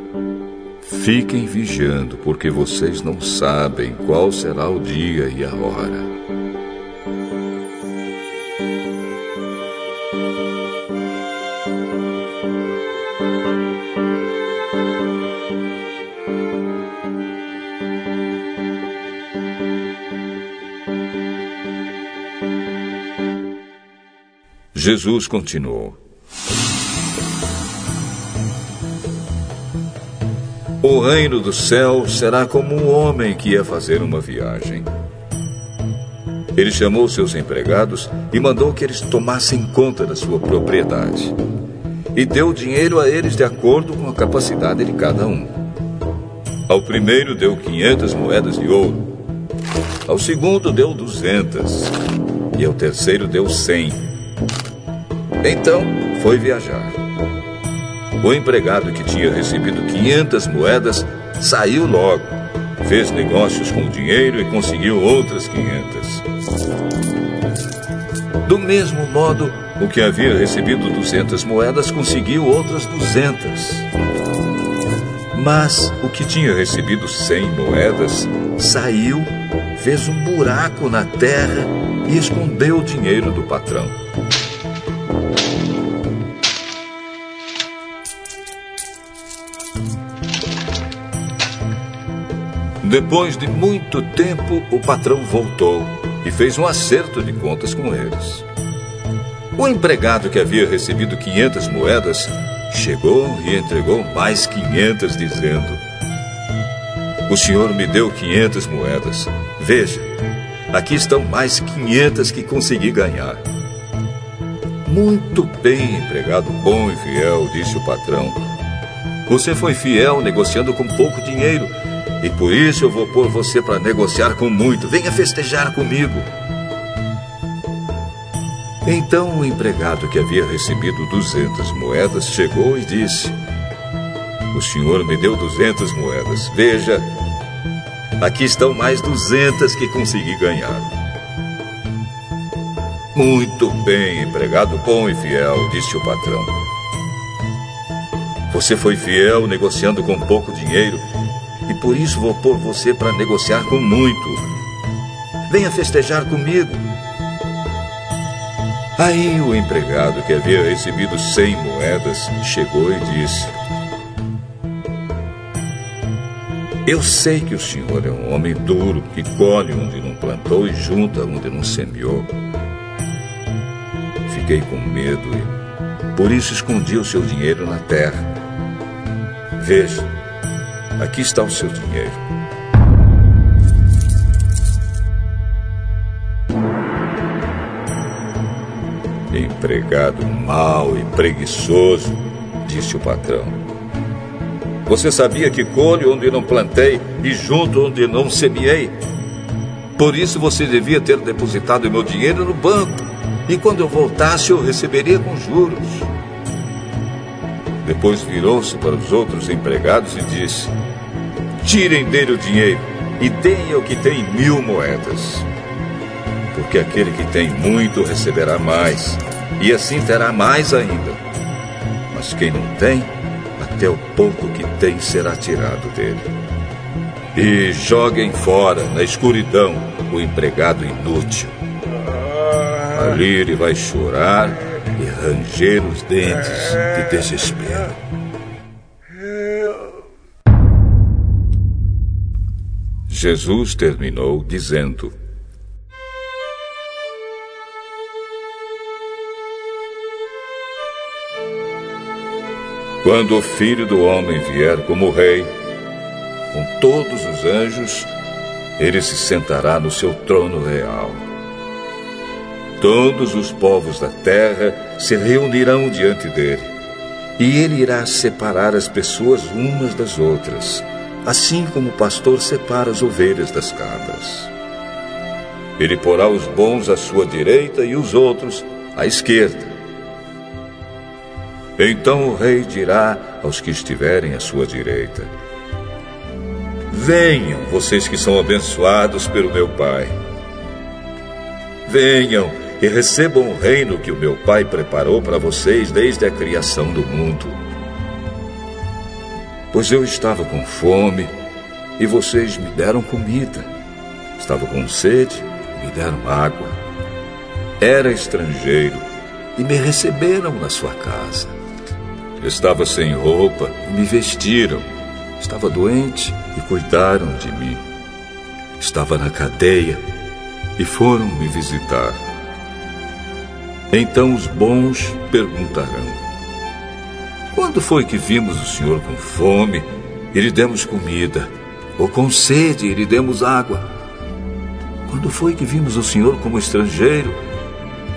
fiquem vigiando, porque vocês não sabem qual será o dia e a hora. Jesus continuou: O reino do céu será como um homem que ia fazer uma viagem. Ele chamou seus empregados e mandou que eles tomassem conta da sua propriedade. E deu dinheiro a eles de acordo com a capacidade de cada um. Ao primeiro deu 500 moedas de ouro. Ao segundo deu 200. E ao terceiro deu 100 então foi viajar. O empregado que tinha recebido 500 moedas saiu logo, fez negócios com o dinheiro e conseguiu outras 500. Do mesmo modo, o que havia recebido 200 moedas conseguiu outras 200. Mas o que tinha recebido 100 moedas saiu, fez um buraco na terra e escondeu o dinheiro do patrão. Depois de muito tempo, o patrão voltou e fez um acerto de contas com eles. O empregado que havia recebido 500 moedas chegou e entregou mais 500, dizendo: O senhor me deu 500 moedas. Veja, aqui estão mais 500 que consegui ganhar. Muito bem, empregado bom e fiel, disse o patrão. Você foi fiel negociando com pouco dinheiro e por isso eu vou pôr você para negociar com muito. Venha festejar comigo. Então o empregado que havia recebido 200 moedas chegou e disse: O senhor me deu 200 moedas. Veja, aqui estão mais 200 que consegui ganhar. Muito bem, empregado bom e fiel, disse o patrão. Você foi fiel negociando com pouco dinheiro e por isso vou pôr você para negociar com muito. Venha festejar comigo. Aí o empregado que havia recebido cem moedas chegou e disse: Eu sei que o senhor é um homem duro que colhe onde não plantou e junta onde não semeou. Fiquei com medo e por isso escondi o seu dinheiro na terra. Veja, Aqui está o seu dinheiro. Empregado mau e preguiçoso, disse o patrão. Você sabia que colho onde não plantei e junto onde não semeei? Por isso você devia ter depositado meu dinheiro no banco. E quando eu voltasse, eu receberia com juros. Depois virou-se para os outros empregados e disse: Tirem dele o dinheiro e deem ao que tem mil moedas. Porque aquele que tem muito receberá mais, e assim terá mais ainda. Mas quem não tem, até o pouco que tem será tirado dele. E joguem fora, na escuridão, o empregado inútil. Ali ele vai chorar e ranger os dentes de desespero. Jesus terminou dizendo: Quando o filho do homem vier como rei, com todos os anjos, ele se sentará no seu trono real. Todos os povos da terra se reunirão diante dele, e ele irá separar as pessoas umas das outras, assim como o pastor separa as ovelhas das cabras. Ele porá os bons à sua direita e os outros à esquerda. Então o rei dirá aos que estiverem à sua direita: Venham, vocês que são abençoados pelo meu Pai. Venham e recebam o reino que o meu Pai preparou para vocês desde a criação do mundo. Pois eu estava com fome e vocês me deram comida. Estava com sede e me deram água. Era estrangeiro e me receberam na sua casa. Estava sem roupa e me vestiram. Estava doente e cuidaram de mim. Estava na cadeia e foram me visitar. Então os bons perguntarão: Quando foi que vimos o Senhor com fome e lhe demos comida, ou com sede e lhe demos água? Quando foi que vimos o Senhor como estrangeiro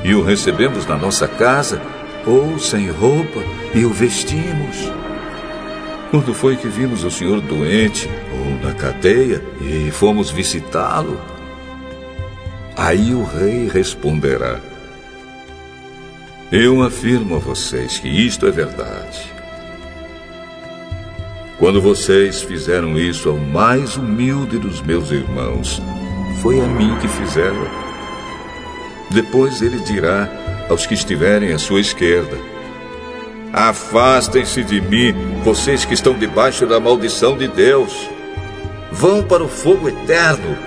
e o recebemos na nossa casa, ou sem roupa e o vestimos? Quando foi que vimos o senhor doente ou na cadeia e fomos visitá-lo? Aí o rei responderá: Eu afirmo a vocês que isto é verdade. Quando vocês fizeram isso ao mais humilde dos meus irmãos, foi a mim que fizeram. Depois ele dirá aos que estiverem à sua esquerda: Afastem-se de mim, vocês que estão debaixo da maldição de Deus. Vão para o fogo eterno,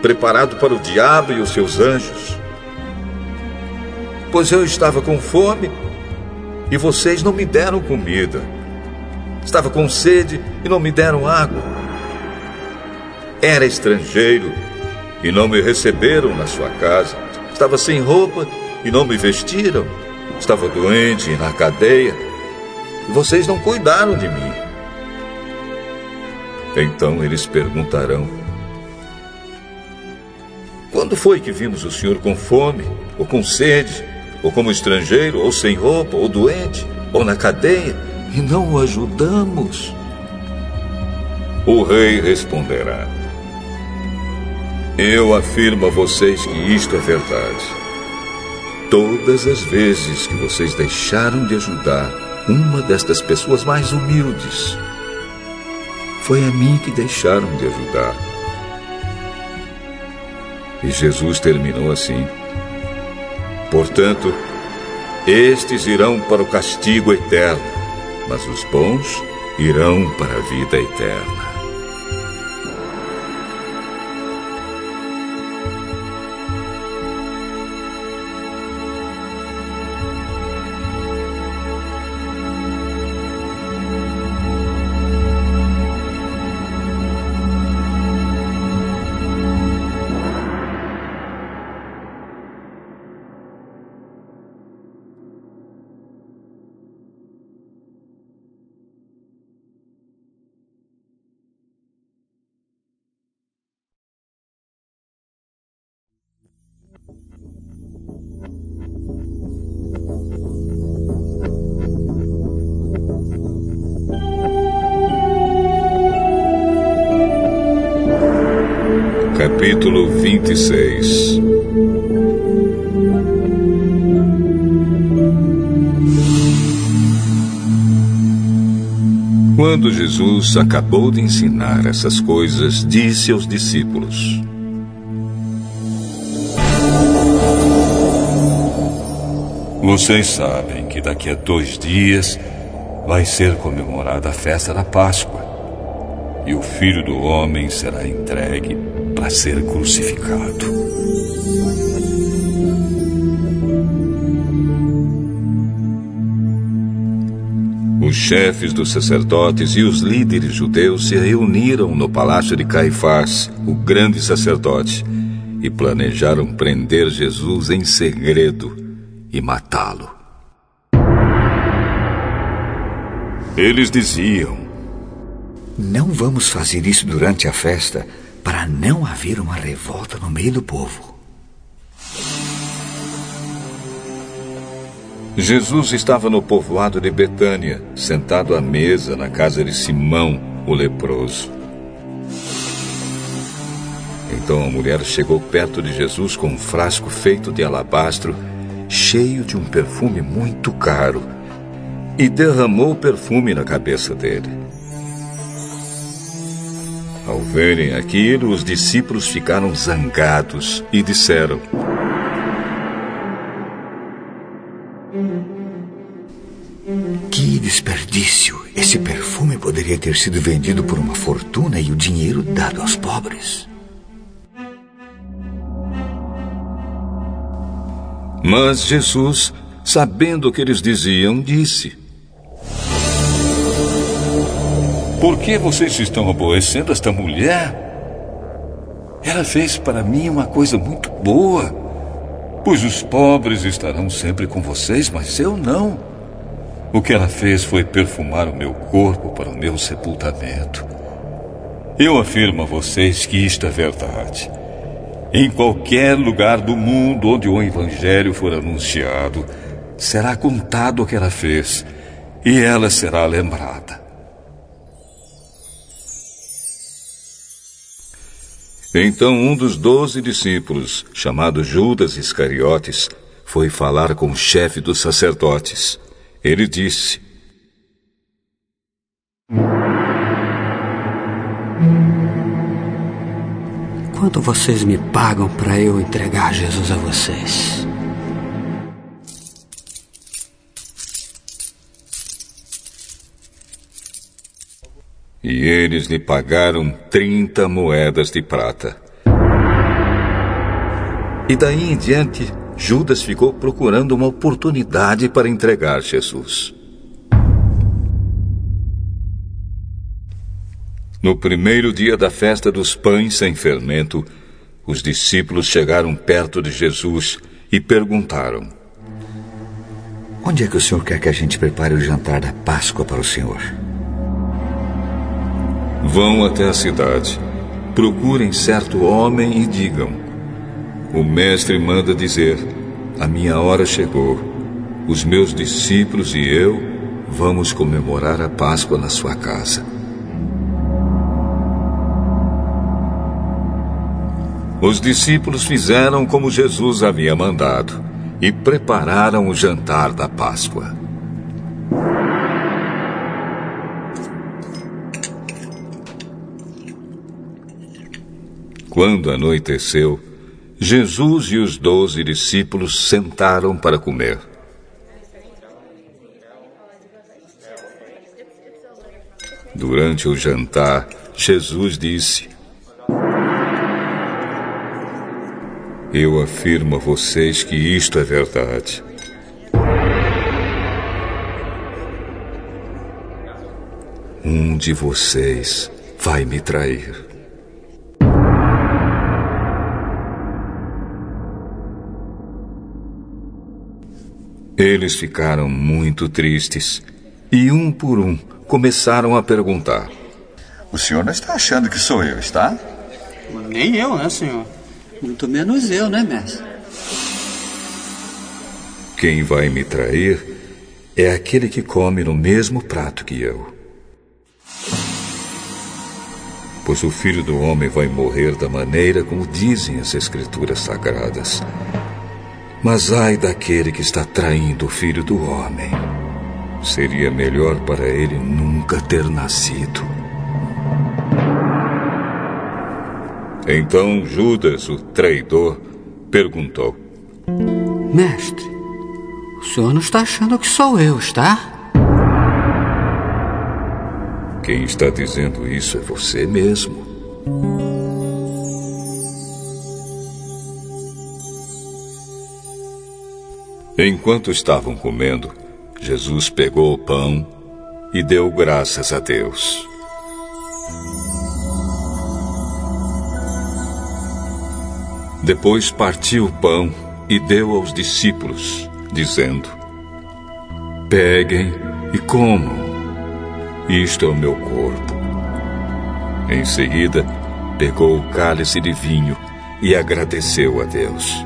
preparado para o diabo e os seus anjos. Pois eu estava com fome e vocês não me deram comida. Estava com sede e não me deram água. Era estrangeiro e não me receberam na sua casa. Estava sem roupa e não me vestiram. Estava doente na cadeia e vocês não cuidaram de mim. Então eles perguntarão: Quando foi que vimos o senhor com fome, ou com sede, ou como estrangeiro, ou sem roupa, ou doente, ou na cadeia, e não o ajudamos? O rei responderá: Eu afirmo a vocês que isto é verdade. Todas as vezes que vocês deixaram de ajudar uma destas pessoas mais humildes, foi a mim que deixaram de ajudar. E Jesus terminou assim: Portanto, estes irão para o castigo eterno, mas os bons irão para a vida eterna. Jesus acabou de ensinar essas coisas, disse aos discípulos: Vocês sabem que daqui a dois dias vai ser comemorada a festa da Páscoa e o filho do homem será entregue para ser crucificado. Chefes dos sacerdotes e os líderes judeus se reuniram no palácio de Caifás, o grande sacerdote, e planejaram prender Jesus em segredo e matá-lo. Eles diziam: Não vamos fazer isso durante a festa para não haver uma revolta no meio do povo. Jesus estava no povoado de Betânia, sentado à mesa na casa de Simão, o leproso. Então a mulher chegou perto de Jesus com um frasco feito de alabastro, cheio de um perfume muito caro, e derramou o perfume na cabeça dele. Ao verem aquilo, os discípulos ficaram zangados e disseram: Que desperdício! Esse perfume poderia ter sido vendido por uma fortuna e o dinheiro dado aos pobres. Mas Jesus, sabendo o que eles diziam, disse: Por que vocês estão aborrecendo esta mulher? Ela fez para mim uma coisa muito boa. Pois os pobres estarão sempre com vocês, mas eu não. O que ela fez foi perfumar o meu corpo para o meu sepultamento. Eu afirmo a vocês que isto é verdade. Em qualquer lugar do mundo onde o Evangelho for anunciado, será contado o que ela fez e ela será lembrada. Então um dos doze discípulos, chamado Judas Iscariotes, foi falar com o chefe dos sacerdotes. Ele disse: Quanto vocês me pagam para eu entregar Jesus a vocês? E eles lhe pagaram trinta moedas de prata. E daí em diante, Judas ficou procurando uma oportunidade para entregar Jesus. No primeiro dia da festa dos pães sem fermento, os discípulos chegaram perto de Jesus e perguntaram: Onde é que o senhor quer que a gente prepare o jantar da Páscoa para o senhor? Vão até a cidade, procurem certo homem e digam: O mestre manda dizer: A minha hora chegou. Os meus discípulos e eu vamos comemorar a Páscoa na sua casa. Os discípulos fizeram como Jesus havia mandado e prepararam o jantar da Páscoa. Quando anoiteceu, Jesus e os doze discípulos sentaram para comer. Durante o jantar, Jesus disse: Eu afirmo a vocês que isto é verdade. Um de vocês vai me trair. Eles ficaram muito tristes e, um por um, começaram a perguntar: O senhor não está achando que sou eu, está? Nem eu, né, senhor? Muito menos eu, né, mestre? Quem vai me trair é aquele que come no mesmo prato que eu. Pois o filho do homem vai morrer da maneira como dizem as Escrituras sagradas. Mas ai daquele que está traindo o filho do homem. Seria melhor para ele nunca ter nascido. Então Judas, o traidor, perguntou: Mestre, o senhor não está achando que sou eu, está? Quem está dizendo isso é você mesmo. Enquanto estavam comendo, Jesus pegou o pão e deu graças a Deus. Depois partiu o pão e deu aos discípulos, dizendo: Peguem e comam. Isto é o meu corpo. Em seguida, pegou o cálice de vinho e agradeceu a Deus.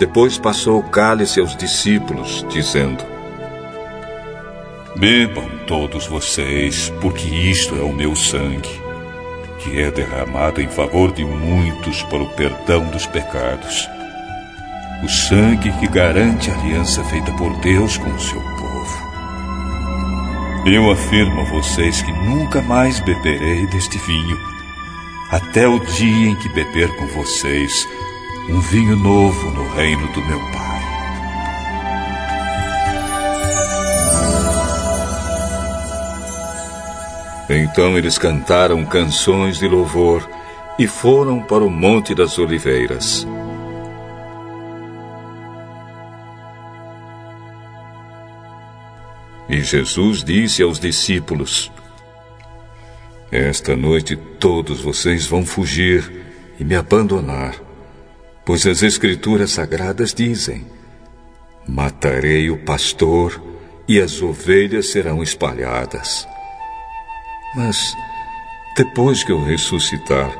Depois passou o cálice aos discípulos, dizendo: Bebam todos vocês, porque isto é o meu sangue, que é derramado em favor de muitos para o perdão dos pecados. O sangue que garante a aliança feita por Deus com o seu povo. Eu afirmo a vocês que nunca mais beberei deste vinho, até o dia em que beber com vocês um vinho novo no reino do meu Pai. Então eles cantaram canções de louvor e foram para o Monte das Oliveiras. E Jesus disse aos discípulos: Esta noite todos vocês vão fugir e me abandonar, pois as Escrituras sagradas dizem: Matarei o pastor e as ovelhas serão espalhadas. Mas, depois que eu ressuscitar,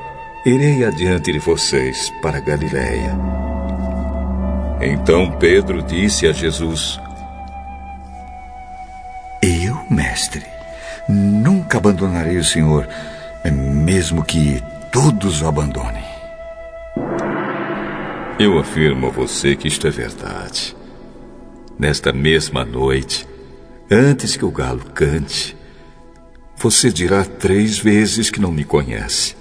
irei adiante de vocês para Galiléia. Então Pedro disse a Jesus: Eu, mestre, nunca abandonarei o Senhor, mesmo que todos o abandonem. Eu afirmo a você que isto é verdade. Nesta mesma noite, antes que o galo cante, você dirá três vezes que não me conhece.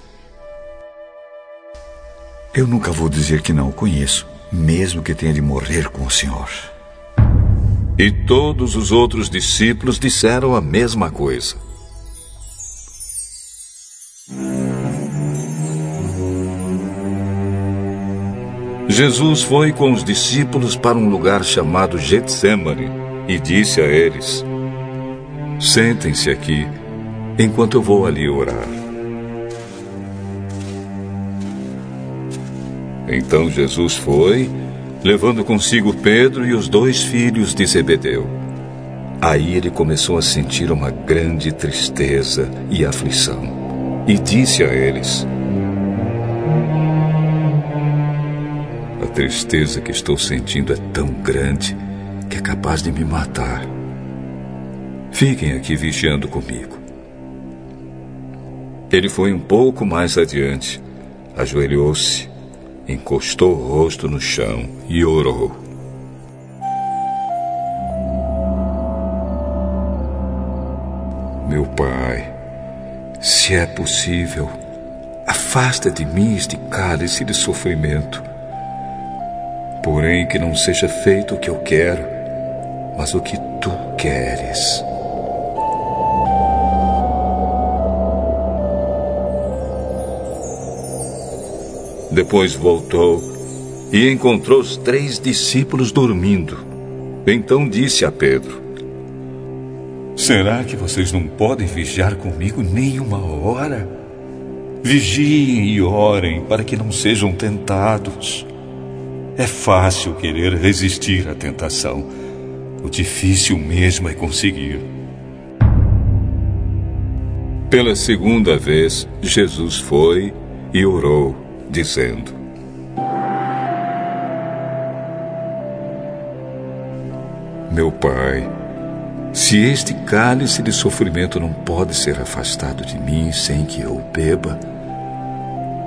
Eu nunca vou dizer que não o conheço, mesmo que tenha de morrer com o Senhor. E todos os outros discípulos disseram a mesma coisa. Jesus foi com os discípulos para um lugar chamado Getsemane e disse a eles: Sentem-se aqui enquanto eu vou ali orar. Então Jesus foi, levando consigo Pedro e os dois filhos de Zebedeu. Aí ele começou a sentir uma grande tristeza e aflição, e disse a eles: tristeza que estou sentindo é tão grande que é capaz de me matar. Fiquem aqui vigiando comigo. Ele foi um pouco mais adiante, ajoelhou-se, encostou o rosto no chão e orou. Meu Pai, se é possível, afasta de mim este cálice de sofrimento. Porém, que não seja feito o que eu quero, mas o que tu queres. Depois voltou e encontrou os três discípulos dormindo. Então disse a Pedro: Será que vocês não podem vigiar comigo nem uma hora? Vigiem e orem para que não sejam tentados. É fácil querer resistir à tentação. O difícil mesmo é conseguir. Pela segunda vez, Jesus foi e orou dizendo: Meu Pai, Se este cálice de sofrimento não pode ser afastado de mim sem que eu beba,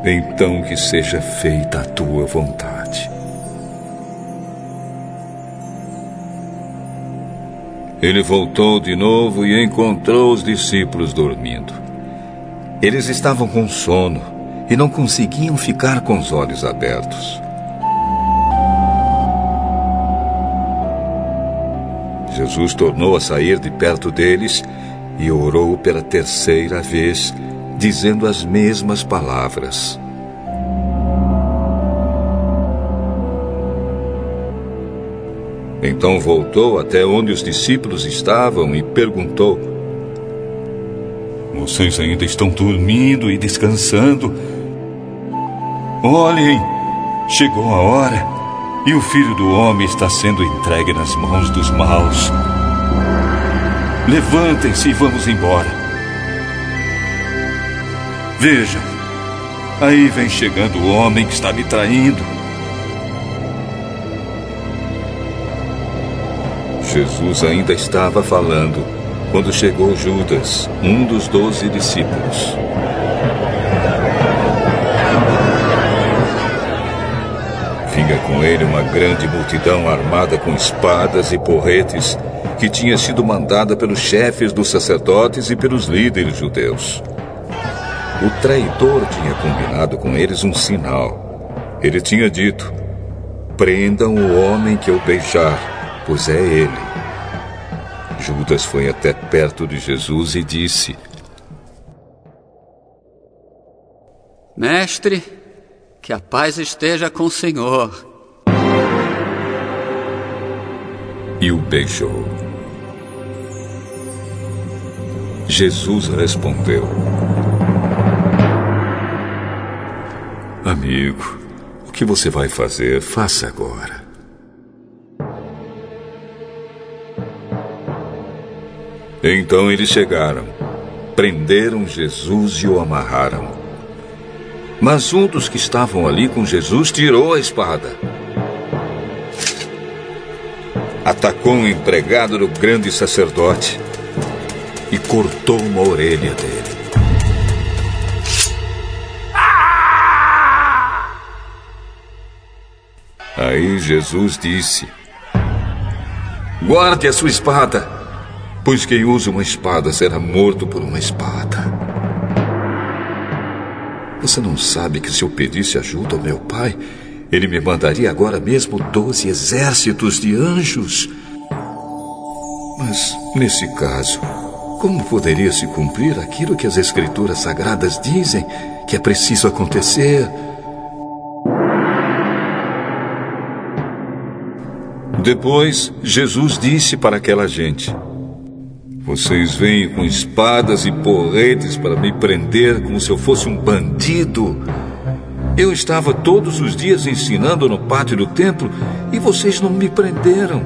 então que seja feita a tua vontade. Ele voltou de novo e encontrou os discípulos dormindo. Eles estavam com sono e não conseguiam ficar com os olhos abertos. Jesus tornou a sair de perto deles e orou pela terceira vez, dizendo as mesmas palavras. Então voltou até onde os discípulos estavam e perguntou: Vocês ainda estão dormindo e descansando? Olhem, chegou a hora e o filho do homem está sendo entregue nas mãos dos maus. Levantem-se e vamos embora. Vejam, aí vem chegando o homem que está me traindo. Jesus ainda estava falando quando chegou Judas, um dos doze discípulos. Vinha com ele uma grande multidão armada com espadas e porretes, que tinha sido mandada pelos chefes dos sacerdotes e pelos líderes judeus. O traidor tinha combinado com eles um sinal. Ele tinha dito: Prendam o homem que eu beijar, pois é ele. Judas foi até perto de Jesus e disse: Mestre, que a paz esteja com o Senhor. E o beijou. Jesus respondeu: Amigo, o que você vai fazer, faça agora. Então eles chegaram, prenderam Jesus e o amarraram. Mas um dos que estavam ali com Jesus tirou a espada. Atacou um empregado do grande sacerdote e cortou uma orelha dele. Aí Jesus disse: Guarde a sua espada, pois quem usa uma espada será morto por uma espada. Você não sabe que se eu pedisse ajuda ao meu pai, ele me mandaria agora mesmo doze exércitos de anjos? Mas, nesse caso, como poderia se cumprir aquilo que as Escrituras Sagradas dizem que é preciso acontecer? Depois, Jesus disse para aquela gente: Vocês vêm com espadas e porretes para me prender como se eu fosse um bandido. Eu estava todos os dias ensinando no pátio do templo e vocês não me prenderam.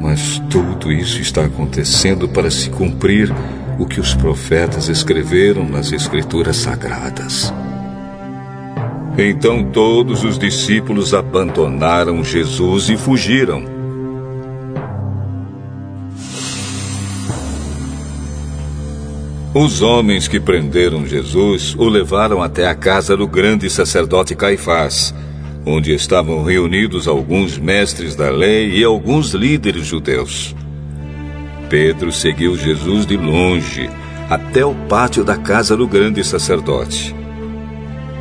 Mas tudo isso está acontecendo para se cumprir o que os profetas escreveram nas Escrituras Sagradas. Então todos os discípulos abandonaram Jesus e fugiram. Os homens que prenderam Jesus o levaram até a casa do grande sacerdote Caifás, onde estavam reunidos alguns mestres da lei e alguns líderes judeus. Pedro seguiu Jesus de longe até o pátio da casa do grande sacerdote.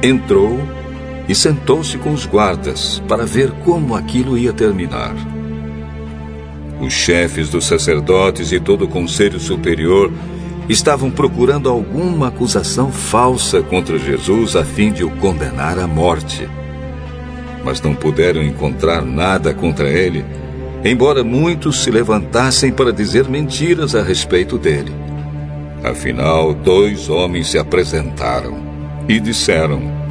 Entrou e sentou-se com os guardas para ver como aquilo ia terminar. Os chefes dos sacerdotes e todo o conselho superior estavam procurando alguma acusação falsa contra Jesus a fim de o condenar à morte. Mas não puderam encontrar nada contra ele, embora muitos se levantassem para dizer mentiras a respeito dele. Afinal, dois homens se apresentaram e disseram: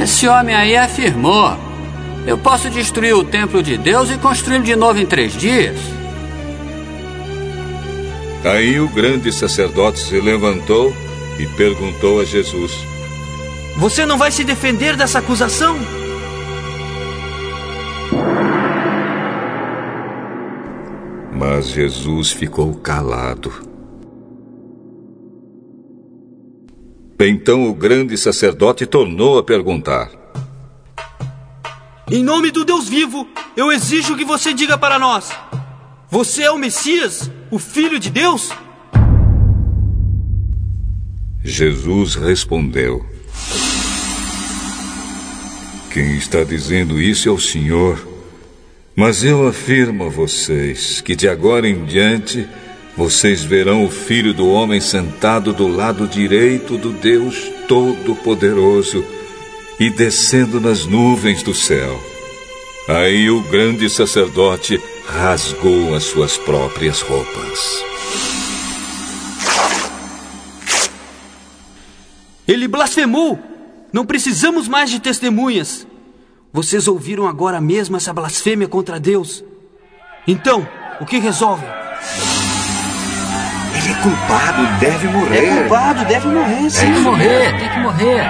esse homem aí afirmou: Eu posso destruir o templo de Deus e construí-lo de novo em três dias. Aí o grande sacerdote se levantou e perguntou a Jesus: Você não vai se defender dessa acusação? Mas Jesus ficou calado. Então o grande sacerdote tornou a perguntar: Em nome do Deus vivo, eu exijo que você diga para nós: Você é o Messias, o Filho de Deus? Jesus respondeu: Quem está dizendo isso é o Senhor. Mas eu afirmo a vocês que de agora em diante vocês verão o Filho do Homem sentado do lado direito do Deus Todo-Poderoso e descendo nas nuvens do céu. Aí o grande sacerdote rasgou as suas próprias roupas. Ele blasfemou! Não precisamos mais de testemunhas. Vocês ouviram agora mesmo essa blasfêmia contra Deus. Então, o que resolvem? Ele é culpado, deve morrer. É culpado, deve morrer, sim. Tem que morrer, tem que morrer.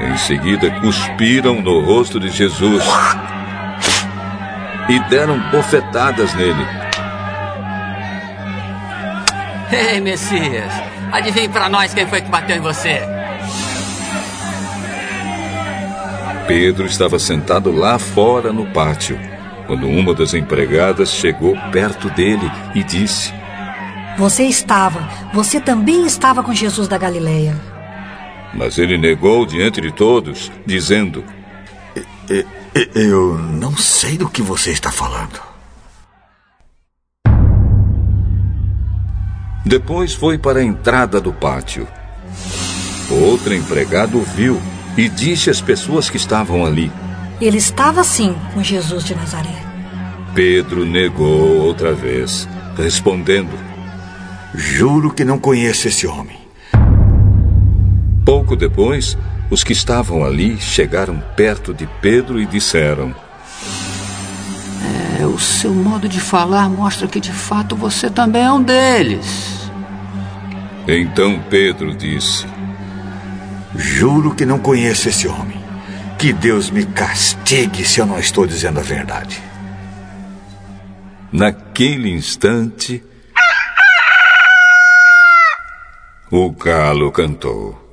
Em seguida, cuspiram no rosto de Jesus e deram bofetadas nele. Ei, Messias, adivinhe para nós quem foi que bateu em você. Pedro estava sentado lá fora no pátio, quando uma das empregadas chegou perto dele e disse: Você estava, você também estava com Jesus da Galileia. Mas ele negou diante de todos, dizendo: Eu não sei do que você está falando. Depois foi para a entrada do pátio. Outro empregado viu e disse às pessoas que estavam ali: Ele estava sim com Jesus de Nazaré. Pedro negou outra vez, respondendo: Juro que não conheço esse homem. Pouco depois, os que estavam ali chegaram perto de Pedro e disseram: É, o seu modo de falar mostra que de fato você também é um deles. Então Pedro disse: Juro que não conheço esse homem. Que Deus me castigue se eu não estou dizendo a verdade. Naquele instante, o galo cantou.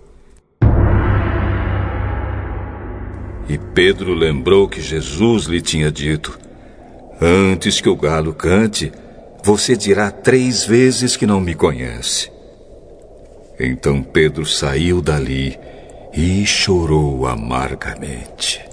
E Pedro lembrou que Jesus lhe tinha dito: Antes que o galo cante, você dirá três vezes que não me conhece. Então Pedro saiu dali e chorou amargamente.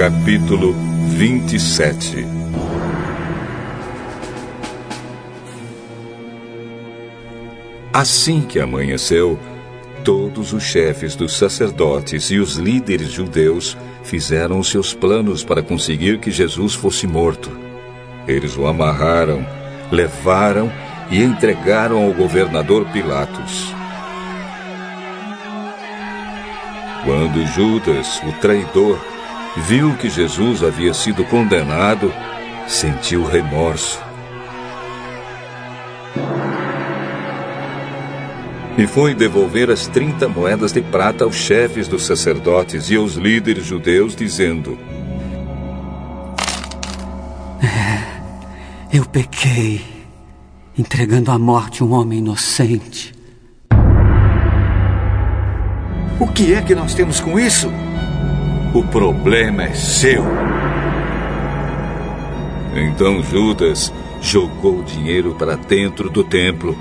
Capítulo 27 Assim que amanheceu, todos os chefes dos sacerdotes e os líderes judeus fizeram os seus planos para conseguir que Jesus fosse morto. Eles o amarraram, levaram e entregaram ao governador Pilatos. Quando Judas, o traidor, viu que Jesus havia sido condenado, sentiu remorso. E foi devolver as 30 moedas de prata aos chefes dos sacerdotes e aos líderes judeus, dizendo: É, eu pequei, entregando à morte um homem inocente. O que é que nós temos com isso? O problema é seu. Então Judas jogou o dinheiro para dentro do templo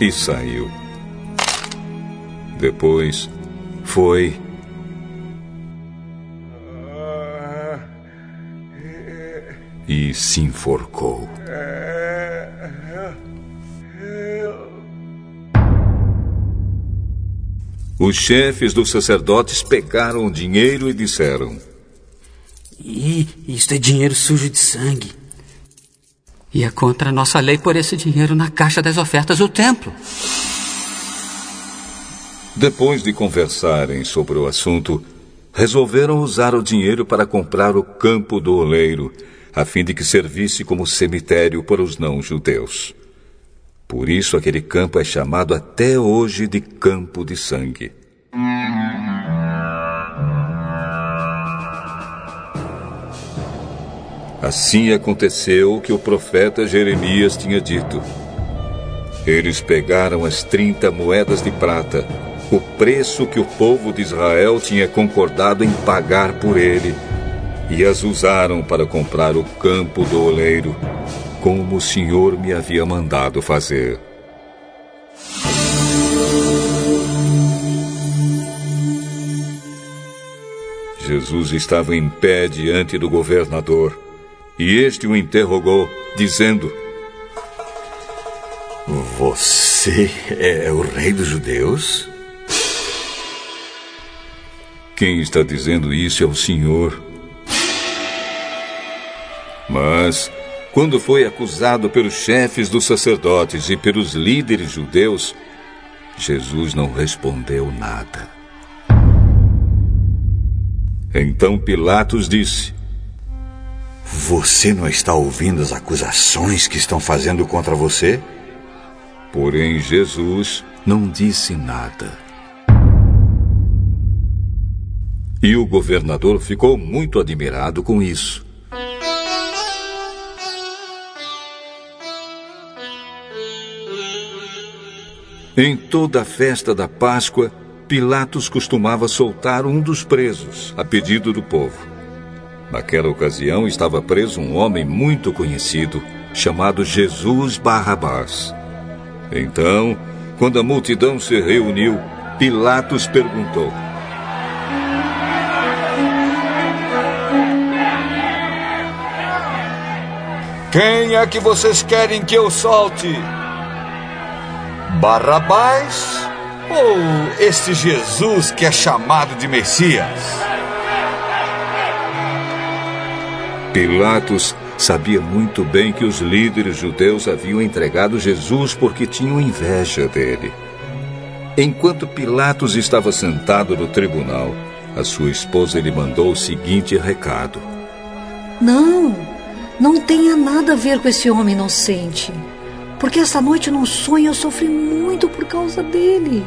e saiu. Depois foi e se enforcou. Os chefes dos sacerdotes pegaram o dinheiro e disseram: E isto é dinheiro sujo de sangue. E é contra a nossa lei pôr esse dinheiro na caixa das ofertas do templo. Depois de conversarem sobre o assunto, resolveram usar o dinheiro para comprar o campo do oleiro, a fim de que servisse como cemitério para os não-judeus. Por isso, aquele campo é chamado até hoje de Campo de Sangue. Assim aconteceu o que o profeta Jeremias tinha dito. Eles pegaram as 30 moedas de prata, o preço que o povo de Israel tinha concordado em pagar por ele, e as usaram para comprar o campo do oleiro, como o Senhor me havia mandado fazer. Jesus estava em pé diante do governador e este o interrogou, dizendo: Você é o rei dos judeus? Quem está dizendo isso é o Senhor. Mas, quando foi acusado pelos chefes dos sacerdotes e pelos líderes judeus, Jesus não respondeu nada. Então Pilatos disse: Você não está ouvindo as acusações que estão fazendo contra você? Porém, Jesus não disse nada. E o governador ficou muito admirado com isso. Em toda a festa da Páscoa, Pilatos costumava soltar um dos presos, a pedido do povo. Naquela ocasião estava preso um homem muito conhecido, chamado Jesus Barrabás. Então, quando a multidão se reuniu, Pilatos perguntou: Quem é que vocês querem que eu solte? Barrabás ou este Jesus que é chamado de Messias? Pilatos sabia muito bem que os líderes judeus haviam entregado Jesus porque tinham inveja dele. Enquanto Pilatos estava sentado no tribunal, a sua esposa lhe mandou o seguinte recado: Não, não tenha nada a ver com esse homem inocente. Porque essa noite num sonho eu sofri muito por causa dele.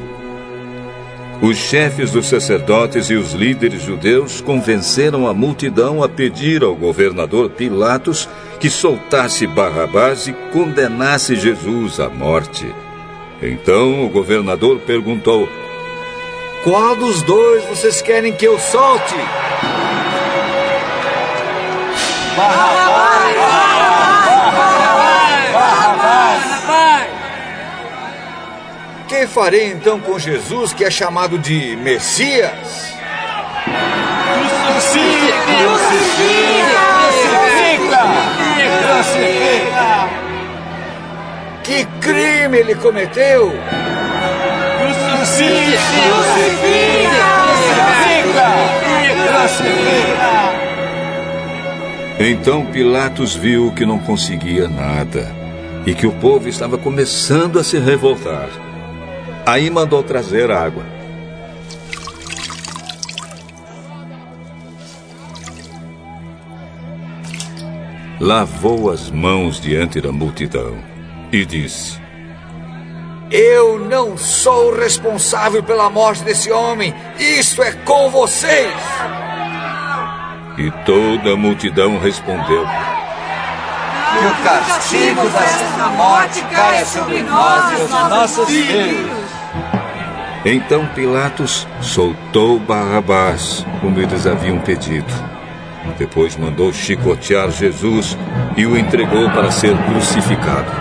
Os chefes dos sacerdotes e os líderes judeus convenceram a multidão a pedir ao governador Pilatos que soltasse Barrabás e condenasse Jesus à morte. Então o governador perguntou: Qual dos dois vocês querem que eu solte? Que farei então com Jesus que é chamado de Messias? Crucifica! Crucifica! Crucifica! Que crime ele cometeu? Crucifica! Crucifica! Crucifica! Então Pilatos viu que não conseguia nada e que o povo estava começando a se revoltar. Aí mandou trazer água. Lavou as mãos diante da multidão e disse: Eu não sou responsável pela morte desse homem. Isso é com vocês. E toda a multidão respondeu: Que o castigo desta morte caia sobre nós e os nossos filhos. Então Pilatos soltou Barrabás, como eles haviam pedido. Depois mandou chicotear Jesus e o entregou para ser crucificado.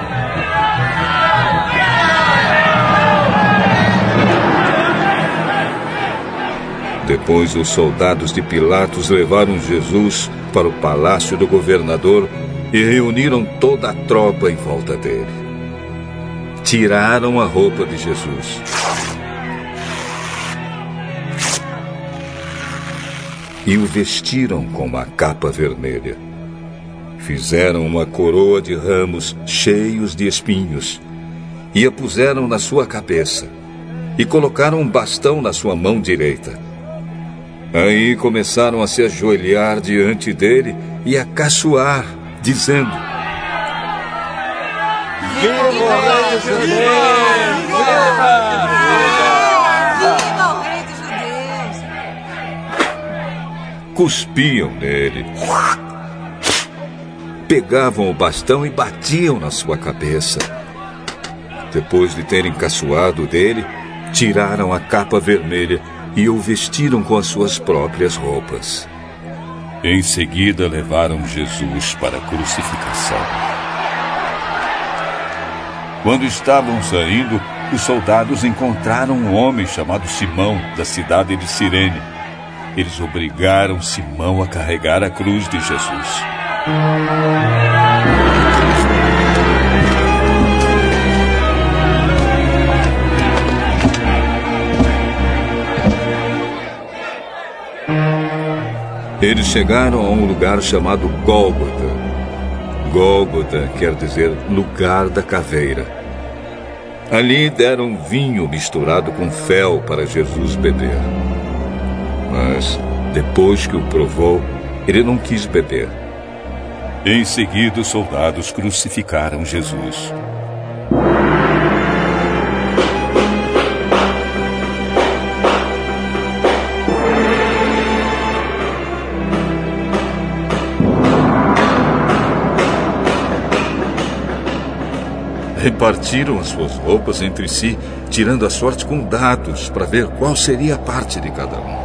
Depois, os soldados de Pilatos levaram Jesus para o palácio do governador e reuniram toda a tropa em volta dele. Tiraram a roupa de Jesus E o vestiram com uma capa vermelha. Fizeram uma coroa de ramos cheios de espinhos e a puseram na sua cabeça e colocaram um bastão na sua mão direita. Aí começaram a se ajoelhar diante dele e a caçoar, dizendo: Viva o! Viva Cuspiam nele. Pegavam o bastão e batiam na sua cabeça. Depois de terem caçoado dele, tiraram a capa vermelha e o vestiram com as suas próprias roupas. Em seguida, levaram Jesus para a crucificação. Quando estavam saindo, os soldados encontraram um homem chamado Simão, da cidade de Cirene. Eles obrigaram Simão a carregar a cruz de Jesus. Eles chegaram a um lugar chamado Gólgota. Gólgota quer dizer lugar da caveira. Ali deram vinho misturado com fel para Jesus beber. Mas, depois que o provou, ele não quis beber. Em seguida, os soldados crucificaram Jesus. Repartiram as suas roupas entre si, tirando a sorte com dados para ver qual seria a parte de cada um.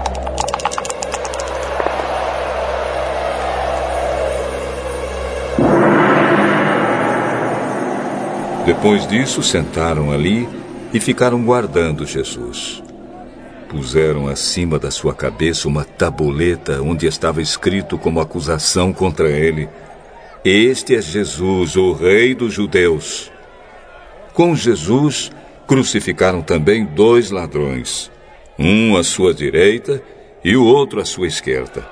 Depois disso, sentaram ali e ficaram guardando Jesus. Puseram acima da sua cabeça uma tabuleta onde estava escrito como acusação contra ele: Este é Jesus, o Rei dos Judeus. Com Jesus, crucificaram também dois ladrões, um à sua direita e o outro à sua esquerda.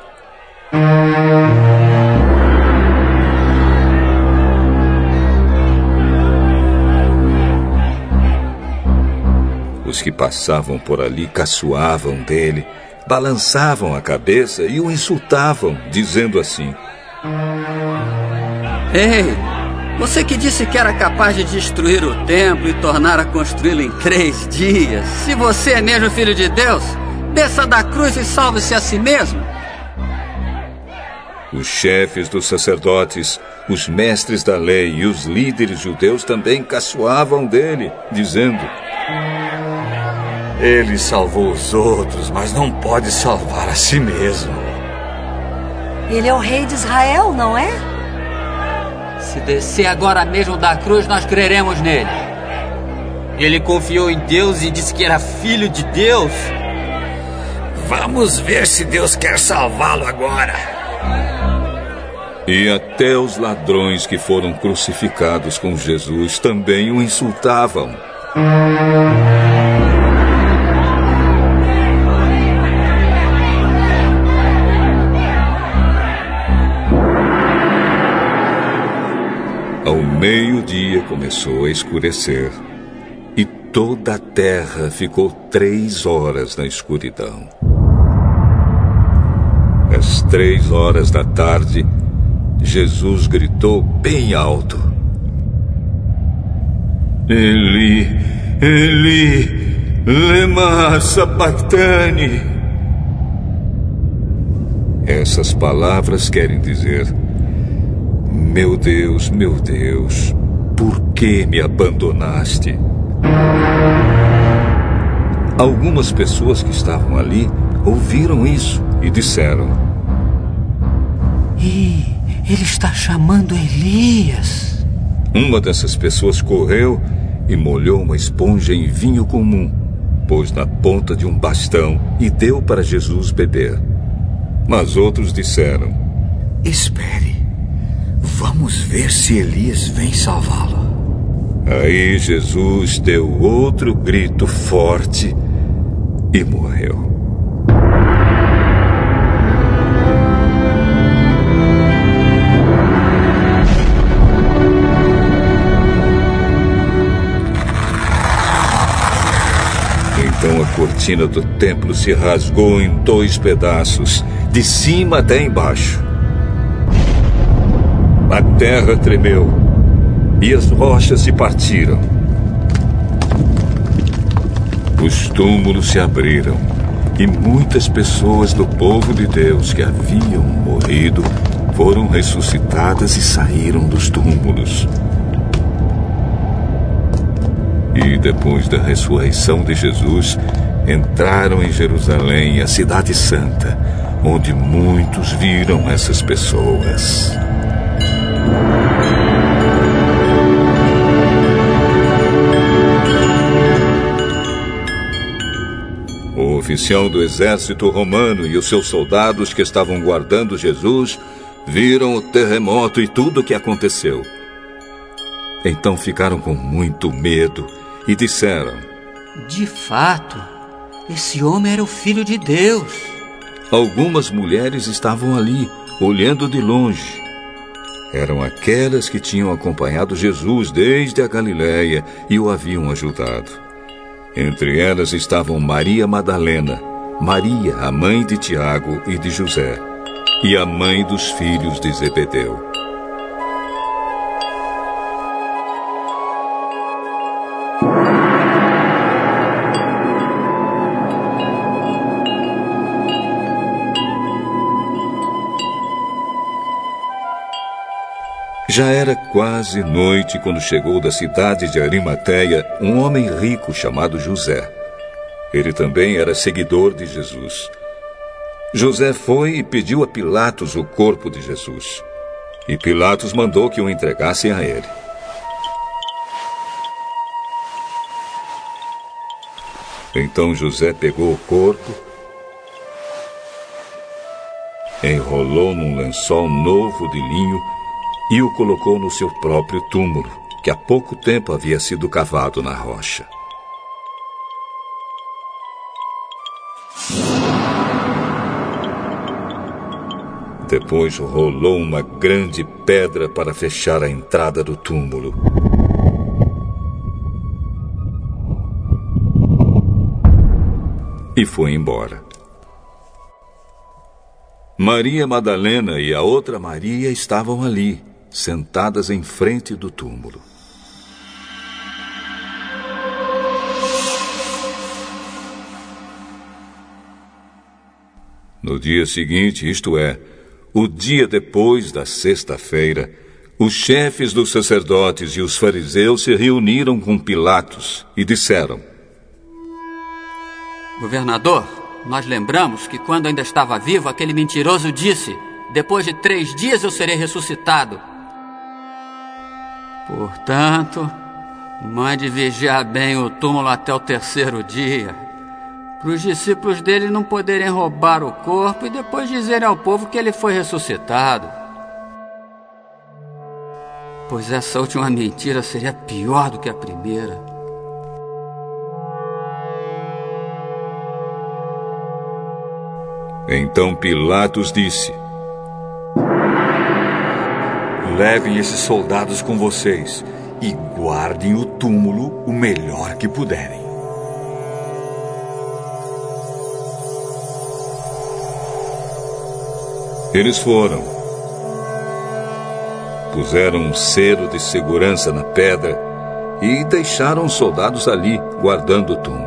Os que passavam por ali caçoavam dele, balançavam a cabeça e o insultavam, dizendo assim: Ei, você que disse que era capaz de destruir o templo e tornar a construí-lo em três dias. Se você é mesmo filho de Deus, desça da cruz e salve-se a si mesmo. Os chefes dos sacerdotes, os mestres da lei e os líderes judeus também caçoavam dele, dizendo: Ele salvou os outros, mas não pode salvar a si mesmo. Ele é o rei de Israel, não é? Se descer agora mesmo da cruz, nós creremos nele. Ele confiou em Deus e disse que era filho de Deus. Vamos ver se Deus quer salvá-lo agora. E até os ladrões que foram crucificados com Jesus também o insultavam. Ao meio-dia começou a escurecer e toda a terra ficou três horas na escuridão. Às três horas da tarde, Jesus gritou bem alto: Eli, Eli, lema sabachthani. Essas palavras querem dizer: Meu Deus, meu Deus, por que me abandonaste? Algumas pessoas que estavam ali ouviram isso e disseram: Ih, ele está chamando Elias. Uma dessas pessoas correu e molhou uma esponja em vinho comum pôs na ponta de um bastão e deu para Jesus beber. Mas outros disseram: Espere, vamos ver se Elias vem salvá-lo. Aí Jesus deu outro grito forte e morreu. Então a cortina do templo se rasgou em dois pedaços, de cima até embaixo. A terra tremeu e as rochas se partiram. Os túmulos se abriram e muitas pessoas do povo de Deus que haviam morrido foram ressuscitadas e saíram dos túmulos. E depois da ressurreição de Jesus, entraram em Jerusalém, a Cidade Santa, onde muitos viram essas pessoas. Oficial do exército romano e os seus soldados que estavam guardando Jesus viram o terremoto e tudo o que aconteceu. Então ficaram com muito medo e disseram: De fato, esse homem era o filho de Deus. Algumas mulheres estavam ali, olhando de longe. Eram aquelas que tinham acompanhado Jesus desde a Galiléia e o haviam ajudado. Entre elas estavam Maria Madalena, Maria, a mãe de Tiago e de José, e a mãe dos filhos de Zebedeu. Já era quase noite quando chegou da cidade de Arimateia um homem rico chamado José. Ele também era seguidor de Jesus. José foi e pediu a Pilatos o corpo de Jesus. E Pilatos mandou que o entregassem a ele. Então José pegou o corpo, enrolou num lençol novo de linho e o colocou no seu próprio túmulo, que há pouco tempo havia sido cavado na rocha. Depois rolou uma grande pedra para fechar a entrada do túmulo. E foi embora. Maria Madalena e a outra Maria estavam ali, sentadas em frente do túmulo. No dia seguinte, isto é, o dia depois da sexta-feira, os chefes dos sacerdotes e os fariseus se reuniram com Pilatos e disseram: Governador, nós lembramos que quando ainda estava vivo, aquele mentiroso disse: Depois de três dias eu serei ressuscitado. Portanto, mande vigiar bem o túmulo até o terceiro dia, para os discípulos dele não poderem roubar o corpo e depois dizerem ao povo que ele foi ressuscitado. Pois essa última mentira seria pior do que a primeira. Então Pilatos disse: Levem esses soldados com vocês e guardem o túmulo o melhor que puderem. Eles foram. Puseram um selo de segurança na pedra e deixaram os soldados ali, guardando o túmulo.